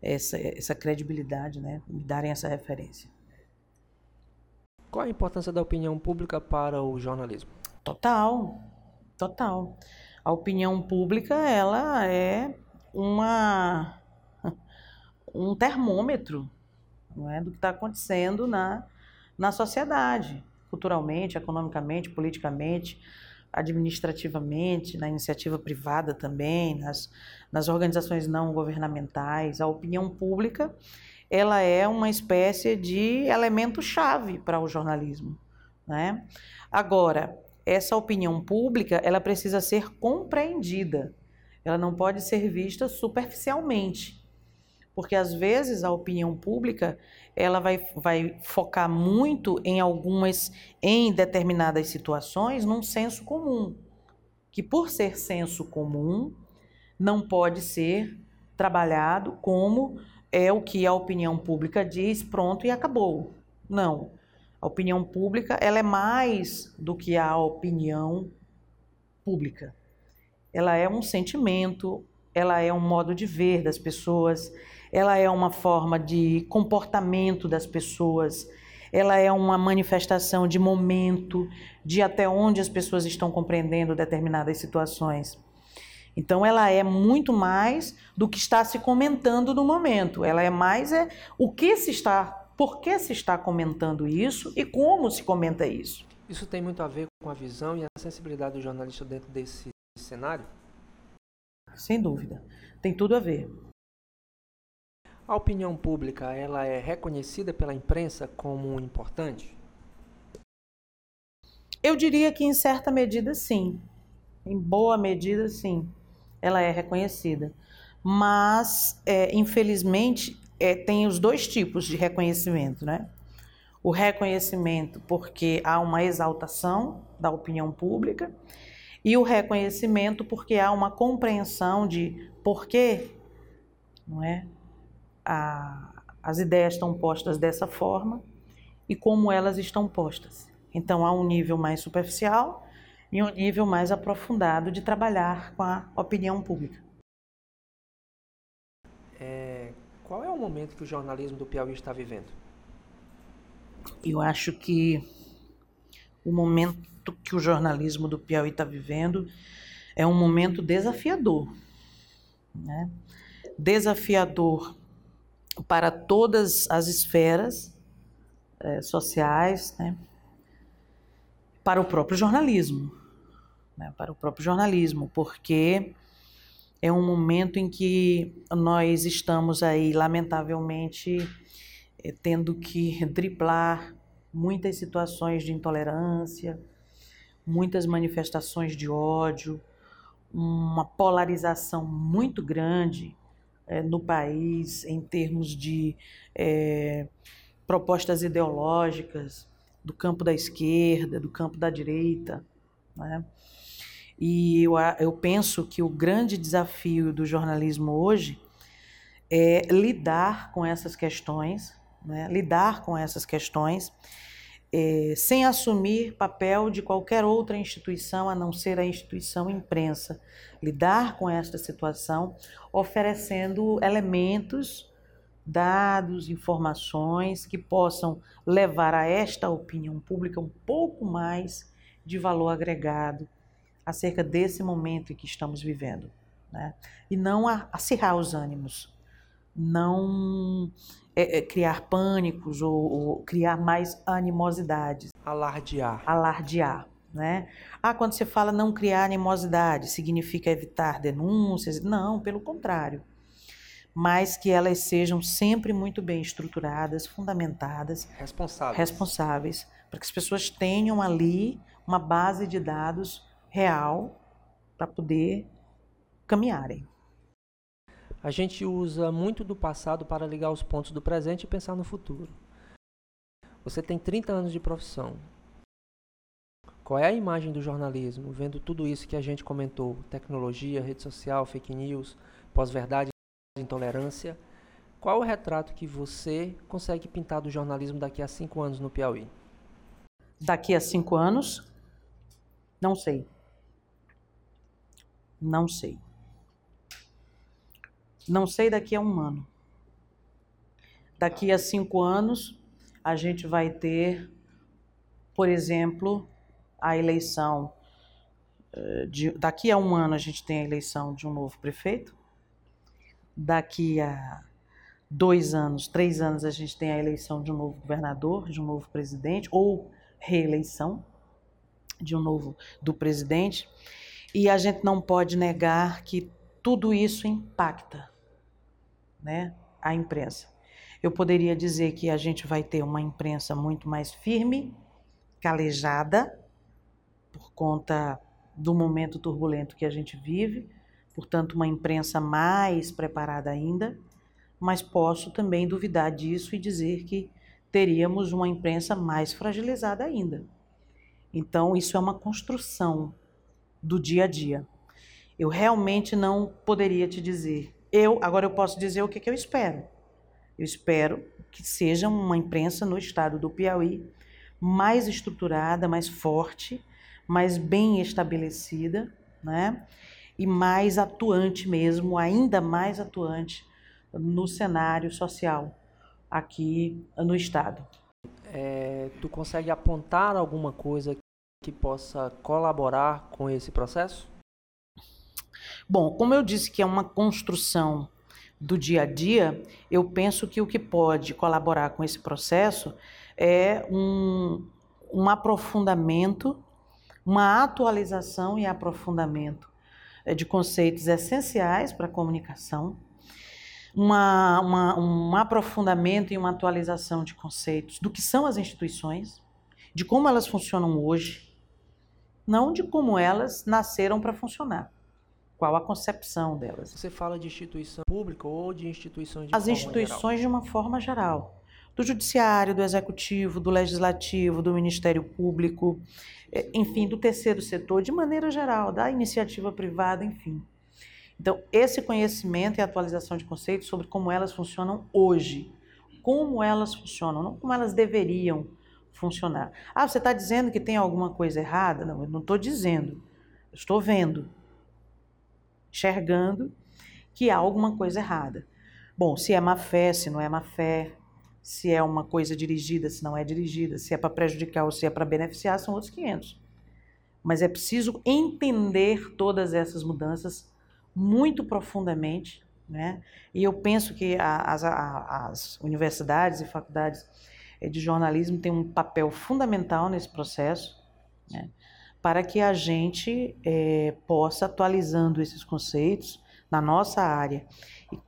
essa, essa credibilidade, né? Me darem essa referência. Qual a importância da opinião pública para o jornalismo? Total, total. A opinião pública, ela é uma um termômetro não é, do que está acontecendo na, na sociedade, culturalmente, economicamente, politicamente administrativamente, na iniciativa privada também, nas, nas organizações não governamentais, a opinião pública, ela é uma espécie de elemento chave para o jornalismo, né? Agora, essa opinião pública, ela precisa ser compreendida. Ela não pode ser vista superficialmente porque às vezes a opinião pública ela vai, vai focar muito em algumas, em determinadas situações, num senso comum, que por ser senso comum não pode ser trabalhado como é o que a opinião pública diz, pronto e acabou. Não. A opinião pública ela é mais do que a opinião pública. Ela é um sentimento, ela é um modo de ver das pessoas, ela é uma forma de comportamento das pessoas, ela é uma manifestação de momento, de até onde as pessoas estão compreendendo determinadas situações. Então ela é muito mais do que está se comentando no momento. Ela é mais é o que se está, por que se está comentando isso e como se comenta isso. Isso tem muito a ver com a visão e a sensibilidade do jornalista dentro desse cenário? Sem dúvida. Tem tudo a ver. A opinião pública ela é reconhecida pela imprensa como importante? Eu diria que em certa medida sim. Em boa medida sim. Ela é reconhecida. Mas, é, infelizmente, é, tem os dois tipos de reconhecimento, né? O reconhecimento porque há uma exaltação da opinião pública e o reconhecimento porque há uma compreensão de por quê, não é? a, as ideias estão postas dessa forma e como elas estão postas. Então há um nível mais superficial e um nível mais aprofundado de trabalhar com a opinião pública. É, qual é o momento que o jornalismo do Piauí está vivendo? Eu acho que o momento que o jornalismo do Piauí está vivendo é um momento desafiador. Né? Desafiador para todas as esferas é, sociais, né? para o próprio jornalismo. Né? Para o próprio jornalismo, porque é um momento em que nós estamos aí, lamentavelmente, é, tendo que driblar muitas situações de intolerância, muitas manifestações de ódio, uma polarização muito grande é, no país em termos de é, propostas ideológicas do campo da esquerda, do campo da direita. Né? E eu, eu penso que o grande desafio do jornalismo hoje é lidar com essas questões, né? lidar com essas questões é, sem assumir papel de qualquer outra instituição a não ser a instituição imprensa, lidar com esta situação, oferecendo elementos, dados, informações que possam levar a esta opinião pública um pouco mais de valor agregado acerca desse momento em que estamos vivendo. Né? E não acirrar os ânimos, não é, é, criar pânicos ou, ou, criar mais animosidades. Alardear. Alardear. Né? Ah, quando você fala não criar animosidade, significa evitar denúncias? Não, pelo contrário. Mas que elas sejam sempre muito bem estruturadas, fundamentadas, responsáveis, responsáveis para que as pessoas tenham ali uma base de dados real para poder caminharem. A gente usa muito do passado para ligar os pontos do presente e pensar no futuro. Você tem 30 anos de profissão. Qual é a imagem do jornalismo, vendo tudo isso que a gente comentou? Tecnologia, rede social, fake news, pós-verdade, intolerância. Qual o retrato que você consegue pintar do jornalismo daqui a cinco anos no Piauí? Daqui a cinco anos? Não sei. Não sei. Não sei daqui a um ano. Daqui a cinco anos, a gente vai ter, por exemplo, a eleição. Eh, de, daqui a um ano, a gente tem a eleição de um novo prefeito. Daqui a dois anos, três anos, a gente tem a eleição de um novo governador, de um novo presidente, ou reeleição de um novo do presidente. E a gente não pode negar que tudo isso impacta né, a imprensa. Eu poderia dizer que a gente vai ter uma imprensa muito mais firme, calejada, por conta do momento turbulento que a gente vive, portanto, uma imprensa mais preparada ainda, mas posso também duvidar disso e dizer que teríamos uma imprensa mais fragilizada ainda. Então, isso é uma construção do dia a dia. Eu realmente não poderia te dizer eu, agora eu posso dizer o que, que eu espero. Eu espero que seja uma imprensa no estado do Piauí mais estruturada, mais forte, mais bem estabelecida, né? E mais atuante mesmo, ainda mais atuante no cenário social aqui no estado. É, tu consegue apontar alguma coisa que possa colaborar com esse processo? Bom, como eu disse que é uma construção do dia a dia, eu penso que o que pode colaborar com esse processo é um, um aprofundamento, uma atualização e aprofundamento é, de conceitos essenciais para a comunicação, uma, uma, um aprofundamento e uma atualização de conceitos do que são as instituições, de como elas funcionam hoje, não de como elas nasceram para funcionar qual a concepção delas. Você fala de instituição pública ou de instituições de As instituições geral? de uma forma geral. Do judiciário, do executivo, do legislativo, do Ministério Público, é, enfim, do terceiro setor, de maneira geral, da iniciativa privada, enfim. Então, esse conhecimento e atualização de conceitos sobre como elas funcionam hoje, como elas funcionam, não como elas deveriam funcionar. Ah, você está dizendo que tem alguma coisa errada? Não, eu não estou dizendo. Eu estou vendo enxergando que há alguma coisa errada. Bom, se é má fé, se não é má fé, Se é uma coisa dirigida, se não é dirigida, se é para prejudicar ou se é para beneficiar, são outros 500. Mas é preciso entender todas essas mudanças muito profundamente, né? E eu penso que as, universidades e faculdades de jornalismo têm um papel fundamental nesse processo, né? para que a gente é, possa, atualizando esses conceitos na nossa área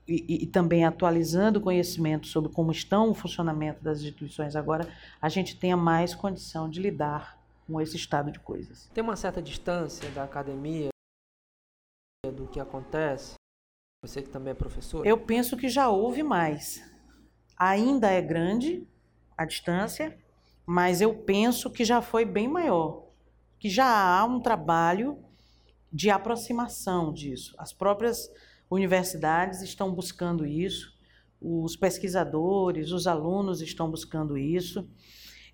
e, e, e, também atualizando o conhecimento sobre como estão o funcionamento das instituições agora, a gente tenha mais condição de lidar com esse estado de coisas. Tem uma certa distância da academia do que acontece? Você que também é professor? Eu penso que já houve mais. Ainda é grande a distância, mas eu penso que já foi bem maior que já há um trabalho de aproximação disso. As próprias universidades estão buscando isso, os pesquisadores, os alunos estão buscando isso.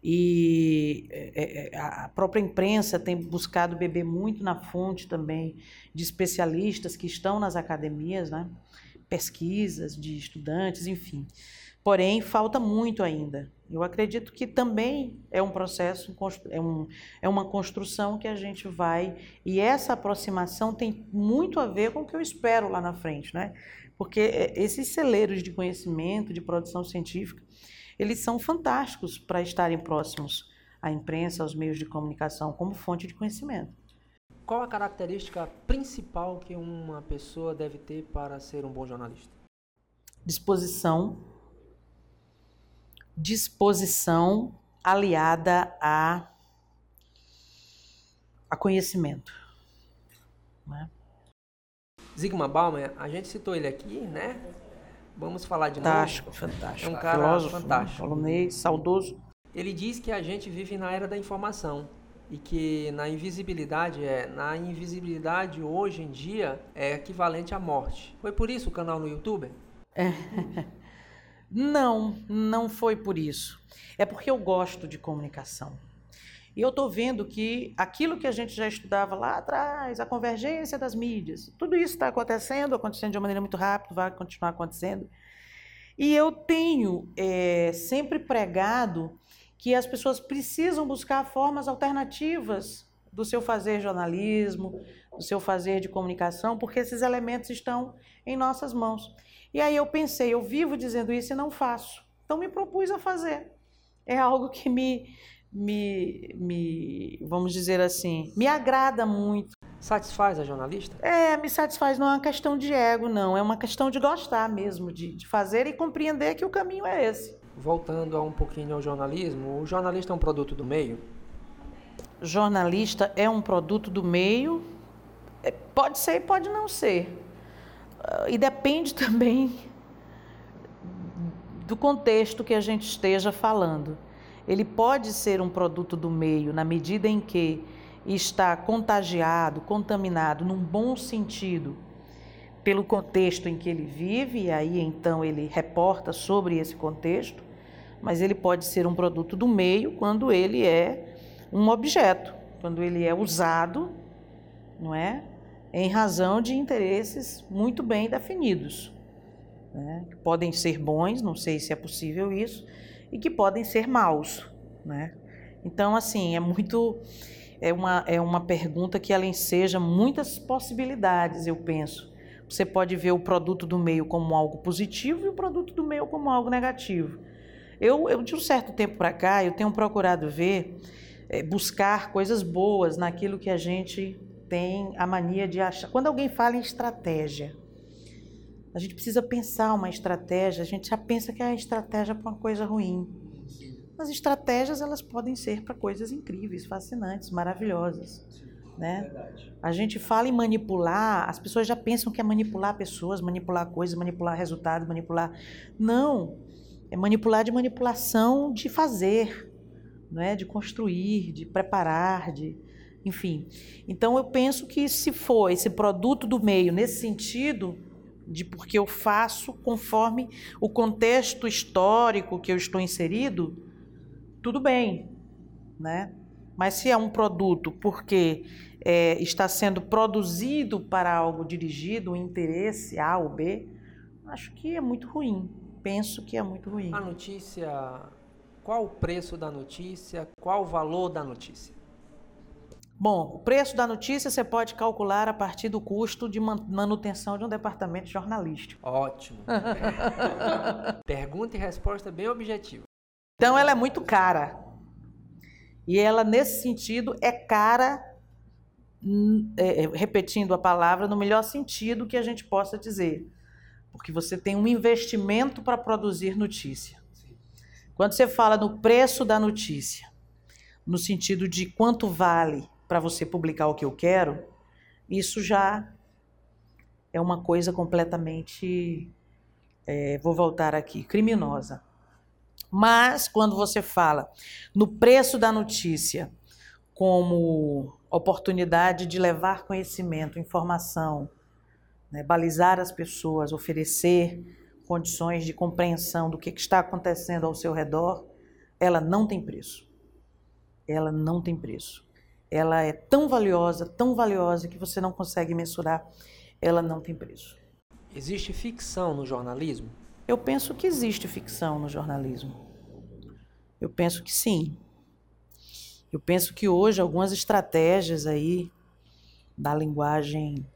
E é, é, a própria imprensa tem buscado beber muito na fonte também de especialistas que estão nas academias, né? pesquisas de estudantes, enfim. Porém, falta muito ainda. Eu acredito que também é um processo, é, um, é uma construção que a gente vai. E essa aproximação tem muito a ver com o que eu espero lá na frente, né? Porque é, esses celeiros de conhecimento, de produção científica, eles são fantásticos para estarem próximos à imprensa, aos meios de comunicação, como fonte de conhecimento. Qual a característica principal que uma pessoa deve ter para ser um bom jornalista? Disposição disposição aliada a, a conhecimento. Né? Zygmunt Bauman, a gente citou ele aqui, né? Vamos falar de fantástico, novo. Fantástico, fantástico. É um cara Filósofo, fantástico. Polonês, saudoso. Ele diz que a gente vive na era da informação e que na invisibilidade é na invisibilidade hoje em dia é equivalente à morte. Foi por isso o canal no YouTube? É. Não, não foi por isso. É porque eu gosto de comunicação. E eu estou vendo que aquilo que a gente já estudava lá atrás, a convergência das mídias, tudo isso está acontecendo, acontecendo de uma maneira muito rápida, vai continuar acontecendo. E eu tenho é, sempre pregado que as pessoas precisam buscar formas alternativas do seu fazer jornalismo, do seu fazer de comunicação, porque esses elementos estão em nossas mãos. E aí eu pensei, eu vivo dizendo isso e não faço. Então me propus a fazer. É algo que me, me, me vamos dizer assim, me agrada muito. Satisfaz a jornalista? É, me satisfaz. Não é uma questão de ego, não. É uma questão de gostar mesmo, de, de fazer e compreender que o caminho é esse. Voltando a um pouquinho ao jornalismo, o jornalista é um produto do meio? Jornalista é um produto do meio. É, pode ser e pode não ser e depende também do contexto que a gente esteja falando. Ele pode ser um produto do meio na medida em que está contagiado, contaminado, num bom sentido, pelo contexto em que ele vive, e aí então ele reporta sobre esse contexto, mas ele pode ser um produto do meio quando ele é um objeto, quando ele é usado, não é? Em razão de interesses muito bem definidos, né? que podem ser bons, não sei se é possível isso, e que podem ser maus. Né? Então, assim, é muito. É uma, é uma pergunta que ela enseja muitas possibilidades, eu penso. Você pode ver o produto do meio como algo positivo e o produto do meio como algo negativo. Eu, eu de um certo tempo para cá, eu tenho procurado ver, é, buscar coisas boas naquilo que a gente tem a mania de achar. Quando alguém fala em estratégia, a gente precisa pensar uma estratégia, a gente já pensa que é a estratégia para uma coisa ruim. As estratégias elas podem ser para coisas incríveis, fascinantes, maravilhosas. Né? A gente fala em manipular, as pessoas já pensam que é manipular pessoas, manipular coisas, manipular resultados, manipular. Não, é manipular de manipulação de fazer, não é? de construir, de preparar, de, enfim. Então eu penso que se for esse produto do meio nesse sentido, de porque eu faço conforme o contexto histórico que eu estou inserido, tudo bem, né? Mas se é um produto porque é, está sendo produzido para algo dirigido, um interesse A ou B, acho que é muito ruim. penso que é muito ruim. A notícia, qual o preço da notícia? Qual o valor da notícia? Bom, o preço da notícia você pode calcular a partir do custo de manutenção de um departamento jornalístico. Ótimo. Pergunta e resposta bem objetiva. Então ela é muito cara. E ela, nesse sentido, é cara, hum, é, é, repetindo a palavra, no melhor sentido que a gente possa dizer. Porque você tem um investimento para produzir notícia. Quando você fala no preço da notícia, no sentido de quanto vale para você publicar o que eu quero, isso já é uma coisa completamente, é, vou voltar aqui, criminosa. Mas quando você fala no preço da notícia como oportunidade de levar conhecimento, informação, né, balizar as pessoas, oferecer condições de compreensão do que, que está acontecendo ao seu redor, ela não tem preço. Ela não tem preço ela é tão valiosa, tão valiosa que você não consegue mensurar, ela não tem preço. Existe ficção no jornalismo? Eu penso que existe ficção no jornalismo. Eu penso que sim. Eu penso que hoje algumas estratégias aí da linguagem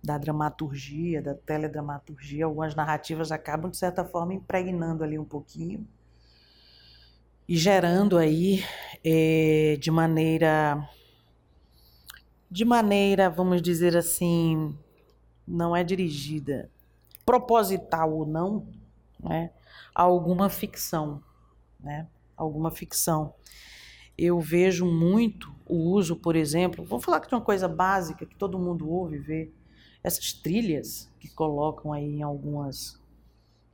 da dramaturgia, da teledramaturgia, algumas narrativas acabam de certa forma impregnando ali um pouquinho e gerando aí é, de maneira de maneira, vamos dizer assim, não é dirigida, proposital ou não, né, alguma ficção, né, alguma ficção. Eu vejo muito o uso, por exemplo, vou falar de uma coisa básica que todo mundo ouve vê, essas trilhas que colocam aí em algumas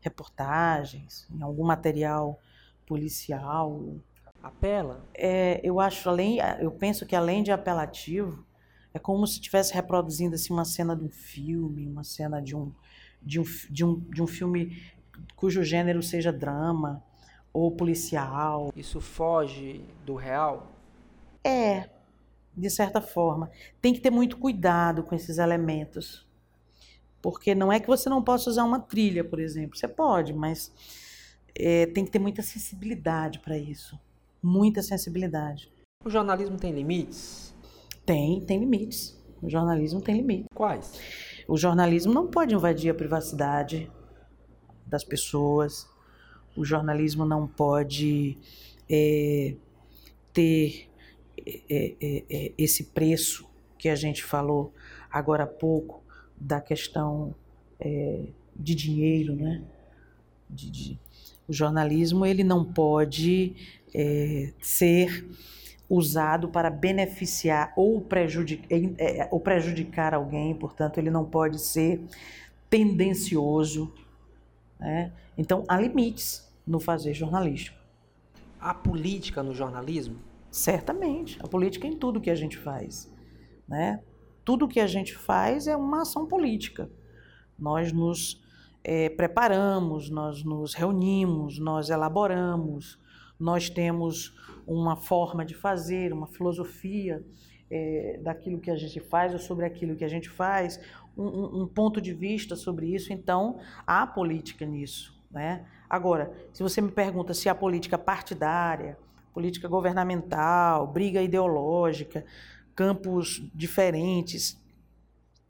reportagens, em algum material policial. Apela? É, eu acho além, eu penso que além de apelativo, é como se estivesse reproduzindo assim uma cena de um filme, uma cena de um de um, de um, de um filme cujo gênero seja drama ou policial. Isso foge do real? É, de certa forma. Tem que ter muito cuidado com esses elementos. Porque não é que você não possa usar uma trilha, por exemplo. Você pode, mas é, tem que ter muita sensibilidade para isso. Muita sensibilidade. O jornalismo tem limites? Tem, tem limites. O jornalismo tem limites. Quais? O jornalismo não pode invadir a privacidade das pessoas. O jornalismo não pode é, ter é, é, é esse preço que a gente falou agora há pouco da questão é, de dinheiro, né? De, de, o jornalismo ele não pode é, ser usado para beneficiar ou prejudicar, é, ou prejudicar alguém, portanto, ele não pode ser tendencioso. Né? Então, há limites no fazer jornalístico. Há política no jornalismo? Certamente. A política em tudo que a gente faz. Né? Tudo que a gente faz é uma ação política. Nós nos é, preparamos, nós nos reunimos, nós elaboramos, nós temos uma forma de fazer, uma filosofia é, daquilo que a gente faz ou sobre aquilo que a gente faz, um, um, ponto de vista sobre isso. Então, há política nisso. Né? Agora, se você me pergunta se há política partidária, política governamental, briga ideológica, campos diferentes,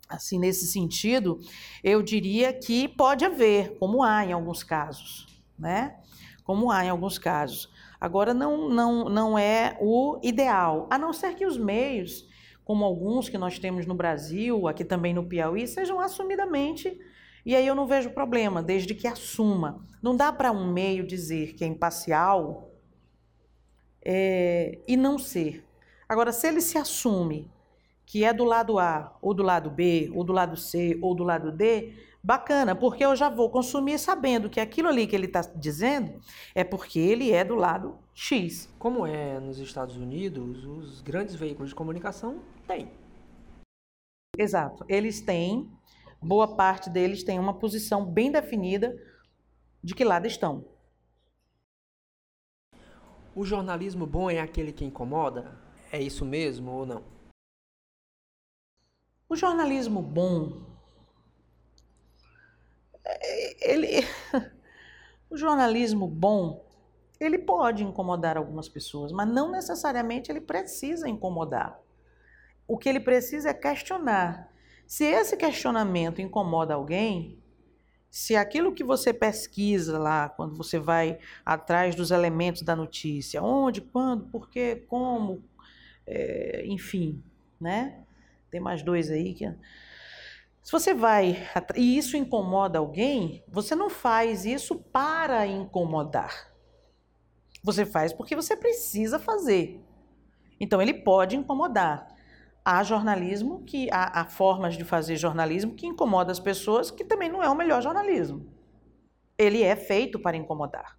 assim nesse sentido, eu diria que pode haver, como há em alguns casos, né? Como há em alguns casos. Agora não não não é o ideal, a não ser que os meios, como alguns que nós temos no Brasil, aqui também no Piauí, sejam assumidamente e aí eu não vejo problema, desde que assuma. Não dá para um meio dizer que é imparcial é, e não ser. Agora, se ele se assume que é do lado A, ou do lado B, ou do lado C, ou do lado D, bacana, porque eu já vou consumir sabendo que aquilo ali que ele está dizendo é porque ele é do lado X. Como é nos Estados Unidos, os grandes veículos de comunicação têm. Exato, eles têm, boa parte deles tem uma posição bem definida de que lado estão. O jornalismo bom é aquele que incomoda? É isso mesmo ou não? O jornalismo bom, é, ele, O jornalismo bom, ele pode incomodar algumas pessoas, mas não necessariamente ele precisa incomodar. O que ele precisa é questionar. Se esse questionamento incomoda alguém, se aquilo que você pesquisa lá, quando você vai atrás dos elementos da notícia, onde, quando, por quê, como, é, enfim, né? Tem mais dois aí que. Se você vai e isso incomoda alguém, você não faz isso para incomodar. Você faz porque você precisa fazer. Então ele pode incomodar há jornalismo que há, há, formas de fazer jornalismo que incomoda as pessoas, que também não é o melhor jornalismo. Ele é feito para incomodar.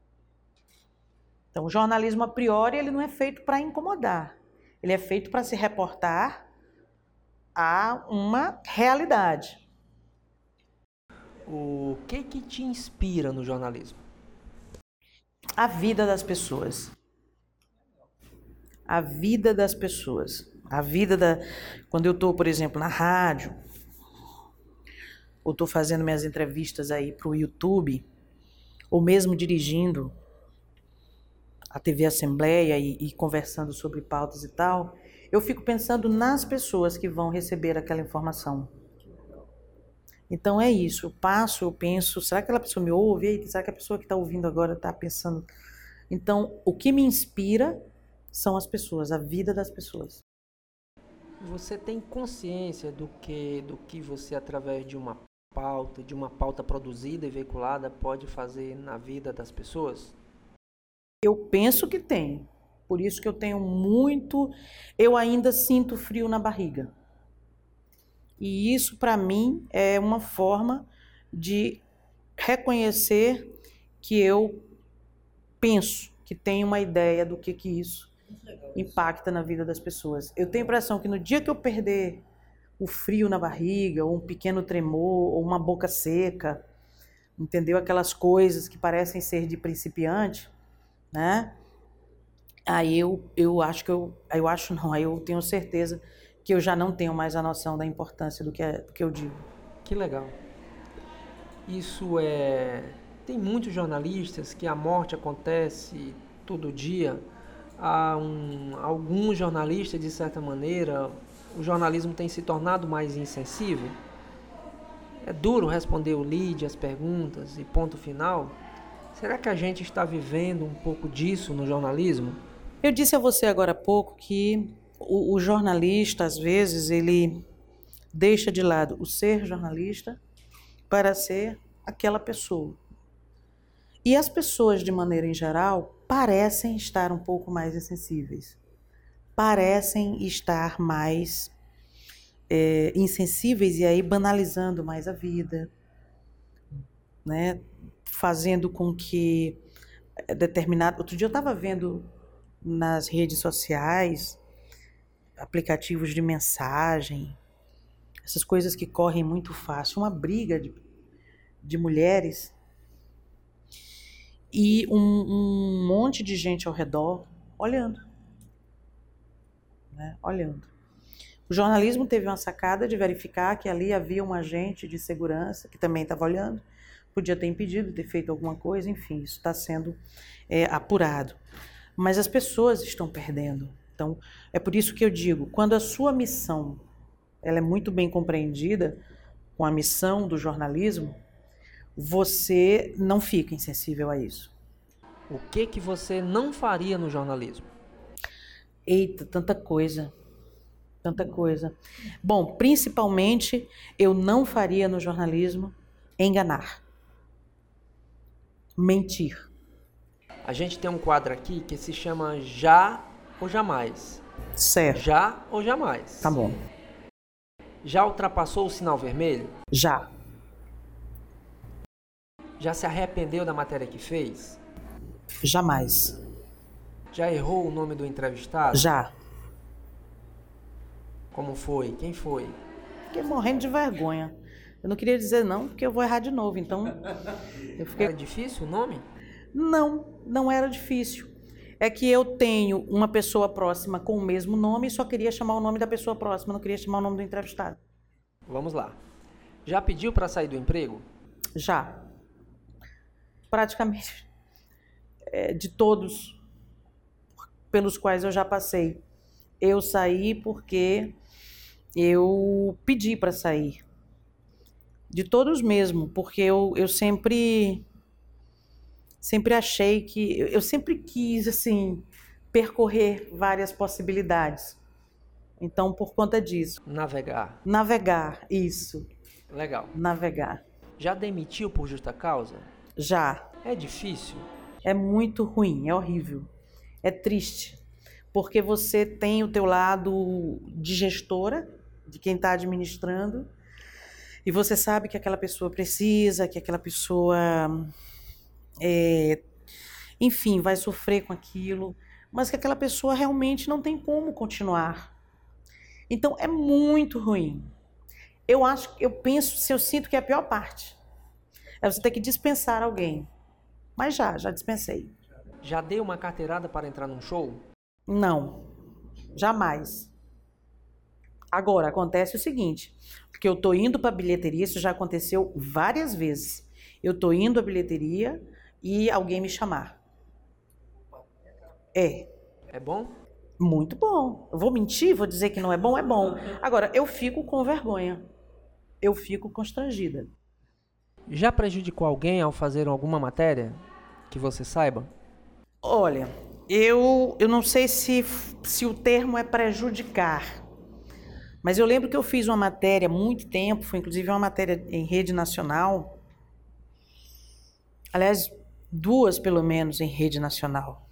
Então, o jornalismo a priori ele não é feito para incomodar. Ele é feito para se reportar a uma realidade. O que que te inspira no jornalismo? A vida das pessoas. A vida das pessoas. A vida da. Quando eu estou, por exemplo, na rádio, ou estou fazendo minhas entrevistas aí para o YouTube, ou mesmo dirigindo a TV Assembleia e, e, conversando sobre pautas e tal, eu fico pensando nas pessoas que vão receber aquela informação. Então é isso, eu passo, eu penso, será que aquela pessoa me ouve? Eita, será que a pessoa que está ouvindo agora está pensando? Então, o que me inspira são as pessoas, a vida das pessoas. Você tem consciência do que, do que você, através de uma pauta, de uma pauta produzida e veiculada, pode fazer na vida das pessoas? Eu penso que tem. Por isso que eu tenho muito. Eu ainda sinto frio na barriga. E isso, para mim, é uma forma de reconhecer que eu penso, que tenho uma ideia do que, que isso impacta na vida das pessoas. Eu tenho a impressão que no dia que eu perder o frio na barriga, ou um pequeno tremor, ou uma boca seca, entendeu? Aquelas coisas que parecem ser de principiante, né? Aí eu, eu acho que eu, eu acho não, aí eu tenho certeza que eu já não tenho mais a noção da importância do que, é, do que eu digo. Que legal. Isso é. Tem muitos jornalistas que a morte acontece todo dia a um, alguns jornalistas, de certa maneira, o jornalismo tem se tornado mais insensível? É duro responder o lead, as perguntas e ponto final? Será que a gente está vivendo um pouco disso no jornalismo? Eu disse a você agora há pouco que o, o jornalista, às vezes, ele deixa de lado o ser jornalista para ser aquela pessoa. E as pessoas, de maneira em geral, parecem estar um pouco mais insensíveis, parecem estar mais é, insensíveis e aí banalizando mais a vida, né? fazendo com que determinado. Outro dia eu estava vendo nas redes sociais aplicativos de mensagem, essas coisas que correm muito fácil, uma briga de, de mulheres e um, um monte de gente ao redor olhando. Né? Olhando. O jornalismo teve uma sacada de verificar que ali havia um agente de segurança que também estava olhando, podia ter impedido, ter feito alguma coisa, enfim, isso está sendo é, apurado. Mas as pessoas estão perdendo. Então, é por isso que eu digo, quando a sua missão ela é muito bem compreendida com a missão do jornalismo, você não fica insensível a isso. O que que você não faria no jornalismo? Eita, tanta coisa. Tanta coisa. Bom, principalmente eu não faria no jornalismo enganar. Mentir. A gente tem um quadro aqui que se chama Já ou Jamais. Certo. Já ou jamais. Tá bom. Já ultrapassou o sinal vermelho? Já. Já se arrependeu da matéria que fez? Jamais. Já errou o nome do entrevistado? Já. Como foi? Quem foi? Fiquei morrendo de vergonha. Eu não queria dizer não, porque eu vou errar de novo. Então, eu fiquei... Era difícil o nome? Não, não era difícil. É que eu tenho uma pessoa próxima com o mesmo nome e só queria chamar o nome da pessoa próxima, não queria chamar o nome do entrevistado. Vamos lá. Já pediu para sair do emprego? Já praticamente é, de todos pelos quais eu já passei. Eu saí porque eu pedi para sair. De todos mesmo, porque eu, eu sempre sempre achei que eu sempre quis assim percorrer várias possibilidades. Então, por conta disso. Navegar. Navegar, isso. Legal. Navegar. Já demitiu por justa causa? Já. É difícil? É muito ruim, é horrível. É triste. Porque você tem o teu lado de gestora, de quem está administrando, e você sabe que aquela pessoa precisa, que aquela pessoa, é, enfim, vai sofrer com aquilo, mas que aquela pessoa realmente não tem como continuar. Então é muito ruim. Eu acho, eu penso, se eu sinto que é a pior parte. É você ter que dispensar alguém. Mas já, já dispensei. Já deu uma carteirada para entrar num show? Não. Jamais. Agora acontece o seguinte, porque eu tô indo para a bilheteria, isso já aconteceu várias vezes. Eu tô indo à bilheteria e alguém me chamar. É. É bom? Muito bom. Eu vou mentir, vou dizer que não é bom, é bom. Agora, eu fico com vergonha. Eu fico constrangida. Já prejudicou alguém ao fazer alguma matéria que você saiba? Olha, eu, eu não sei se, se o termo é prejudicar, mas eu lembro que eu fiz uma matéria há muito tempo, foi inclusive uma matéria em rede nacional. Aliás, duas pelo menos em rede nacional.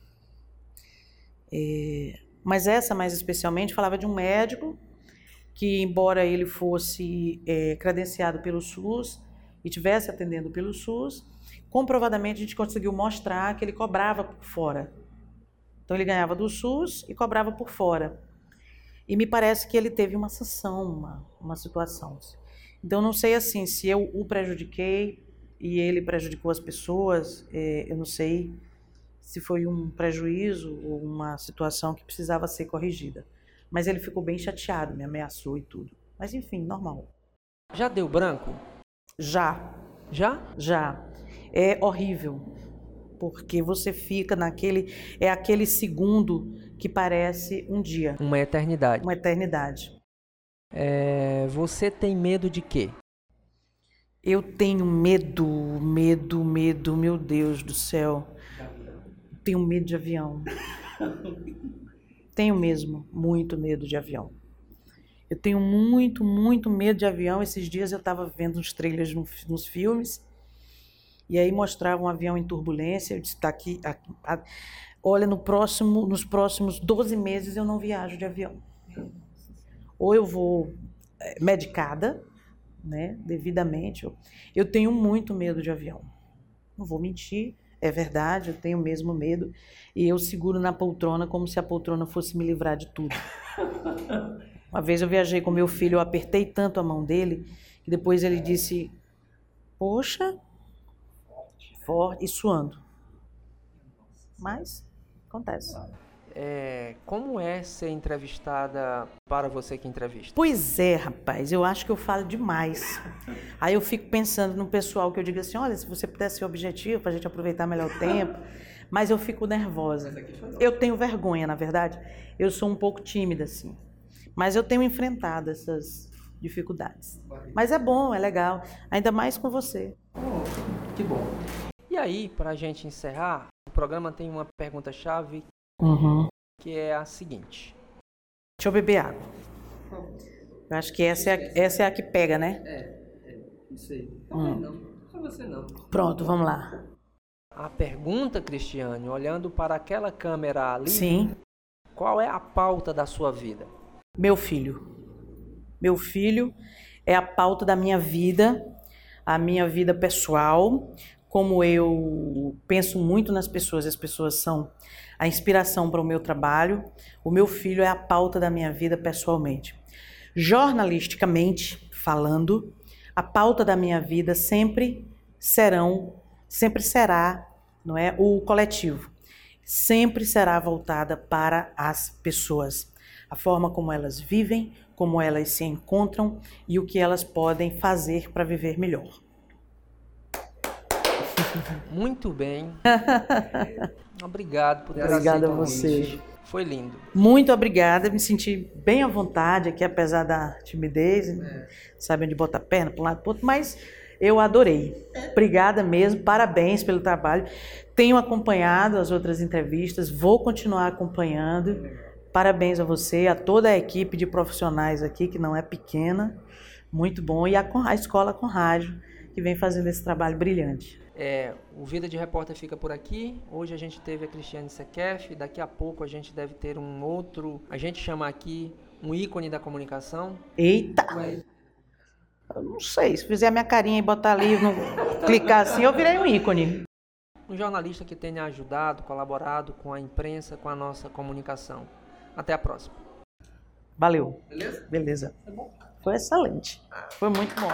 É, mas essa mais especialmente falava de um médico que, embora ele fosse é, credenciado pelo SUS e tivesse atendendo pelo SUS, comprovadamente a gente conseguiu mostrar que ele cobrava por fora. Então ele ganhava do SUS e cobrava por fora. E me parece que ele teve uma sanção, uma, uma situação. Então não sei assim se eu o prejudiquei e ele prejudicou as pessoas, é, eu não sei se foi um prejuízo ou uma situação que precisava ser corrigida. Mas ele ficou bem chateado, me ameaçou e tudo. Mas enfim, normal. Já deu branco? Já. Já? Já. É horrível. Porque você fica naquele. É aquele segundo que parece um dia. Uma eternidade. Uma eternidade. É, você tem medo de quê? Eu tenho medo, medo, medo, meu Deus do céu. Tenho medo de avião. tenho mesmo muito medo de avião. Eu tenho muito, muito medo de avião. Esses dias eu estava vendo uns trailers nos filmes e aí mostrava um avião em turbulência. Eu disse: tá aqui, aqui olha, no próximo, nos próximos 12 meses eu não viajo de avião. Ou eu vou é, medicada, né, devidamente. Eu tenho muito medo de avião. Não vou mentir, é verdade, eu tenho mesmo medo. E eu seguro na poltrona como se a poltrona fosse me livrar de tudo. Uma vez eu viajei com meu filho, eu apertei tanto a mão dele, que depois ele disse: Poxa, forte e suando. Mas acontece. É, como é ser entrevistada para você que entrevista? Pois é, rapaz, eu acho que eu falo demais. Aí eu fico pensando no pessoal que eu digo assim: olha, se você pudesse ser objetivo para a gente aproveitar melhor o tempo. Mas eu fico nervosa. Eu tenho vergonha, na verdade. Eu sou um pouco tímida, assim. Mas eu tenho enfrentado essas dificuldades. Mas é bom, é legal. Ainda mais com você. Oh, que bom. E aí, para a gente encerrar, o programa tem uma pergunta-chave uhum. que é a seguinte. Deixa eu beber água. Eu acho que essa é a, essa é a que pega, né? É, é isso aí. Hum. Não, só você não. Pronto, vamos lá. A pergunta, Cristiane, olhando para aquela câmera ali. Sim. Qual é a pauta da sua vida? Meu filho. Meu filho é a pauta da minha vida, a minha vida pessoal, como eu penso muito nas pessoas, as pessoas são a inspiração para o meu trabalho, o meu filho é a pauta da minha vida pessoalmente. Jornalisticamente falando, a pauta da minha vida sempre serão sempre será, não é, o coletivo. Sempre será voltada para as pessoas. A forma como elas vivem, como elas se encontram e o que elas podem fazer para viver melhor. Muito bem. Obrigado por ter Obrigada a você. Foi lindo. Muito obrigada, me senti bem à vontade aqui, apesar da timidez, sabendo de botar a perna para um lado para outro, mas eu adorei. Obrigada mesmo, parabéns pelo trabalho. Tenho acompanhado as outras entrevistas, vou continuar acompanhando. Parabéns a você, a toda a equipe de profissionais aqui, que não é pequena, muito bom, e a, a Escola com Rádio, que vem fazendo esse trabalho brilhante. É, o Vida de Repórter fica por aqui. Hoje a gente teve a Cristiane Sequef. Daqui a pouco a gente deve ter um outro. A gente chama aqui um ícone da comunicação. Eita! Eu não sei, se fizer a minha carinha e botar ali, no, clicar assim, eu virei um ícone. Um jornalista que tenha ajudado, colaborado com a imprensa, com a nossa comunicação. Até a próxima. Valeu. Beleza? Beleza. Foi excelente. Foi muito bom.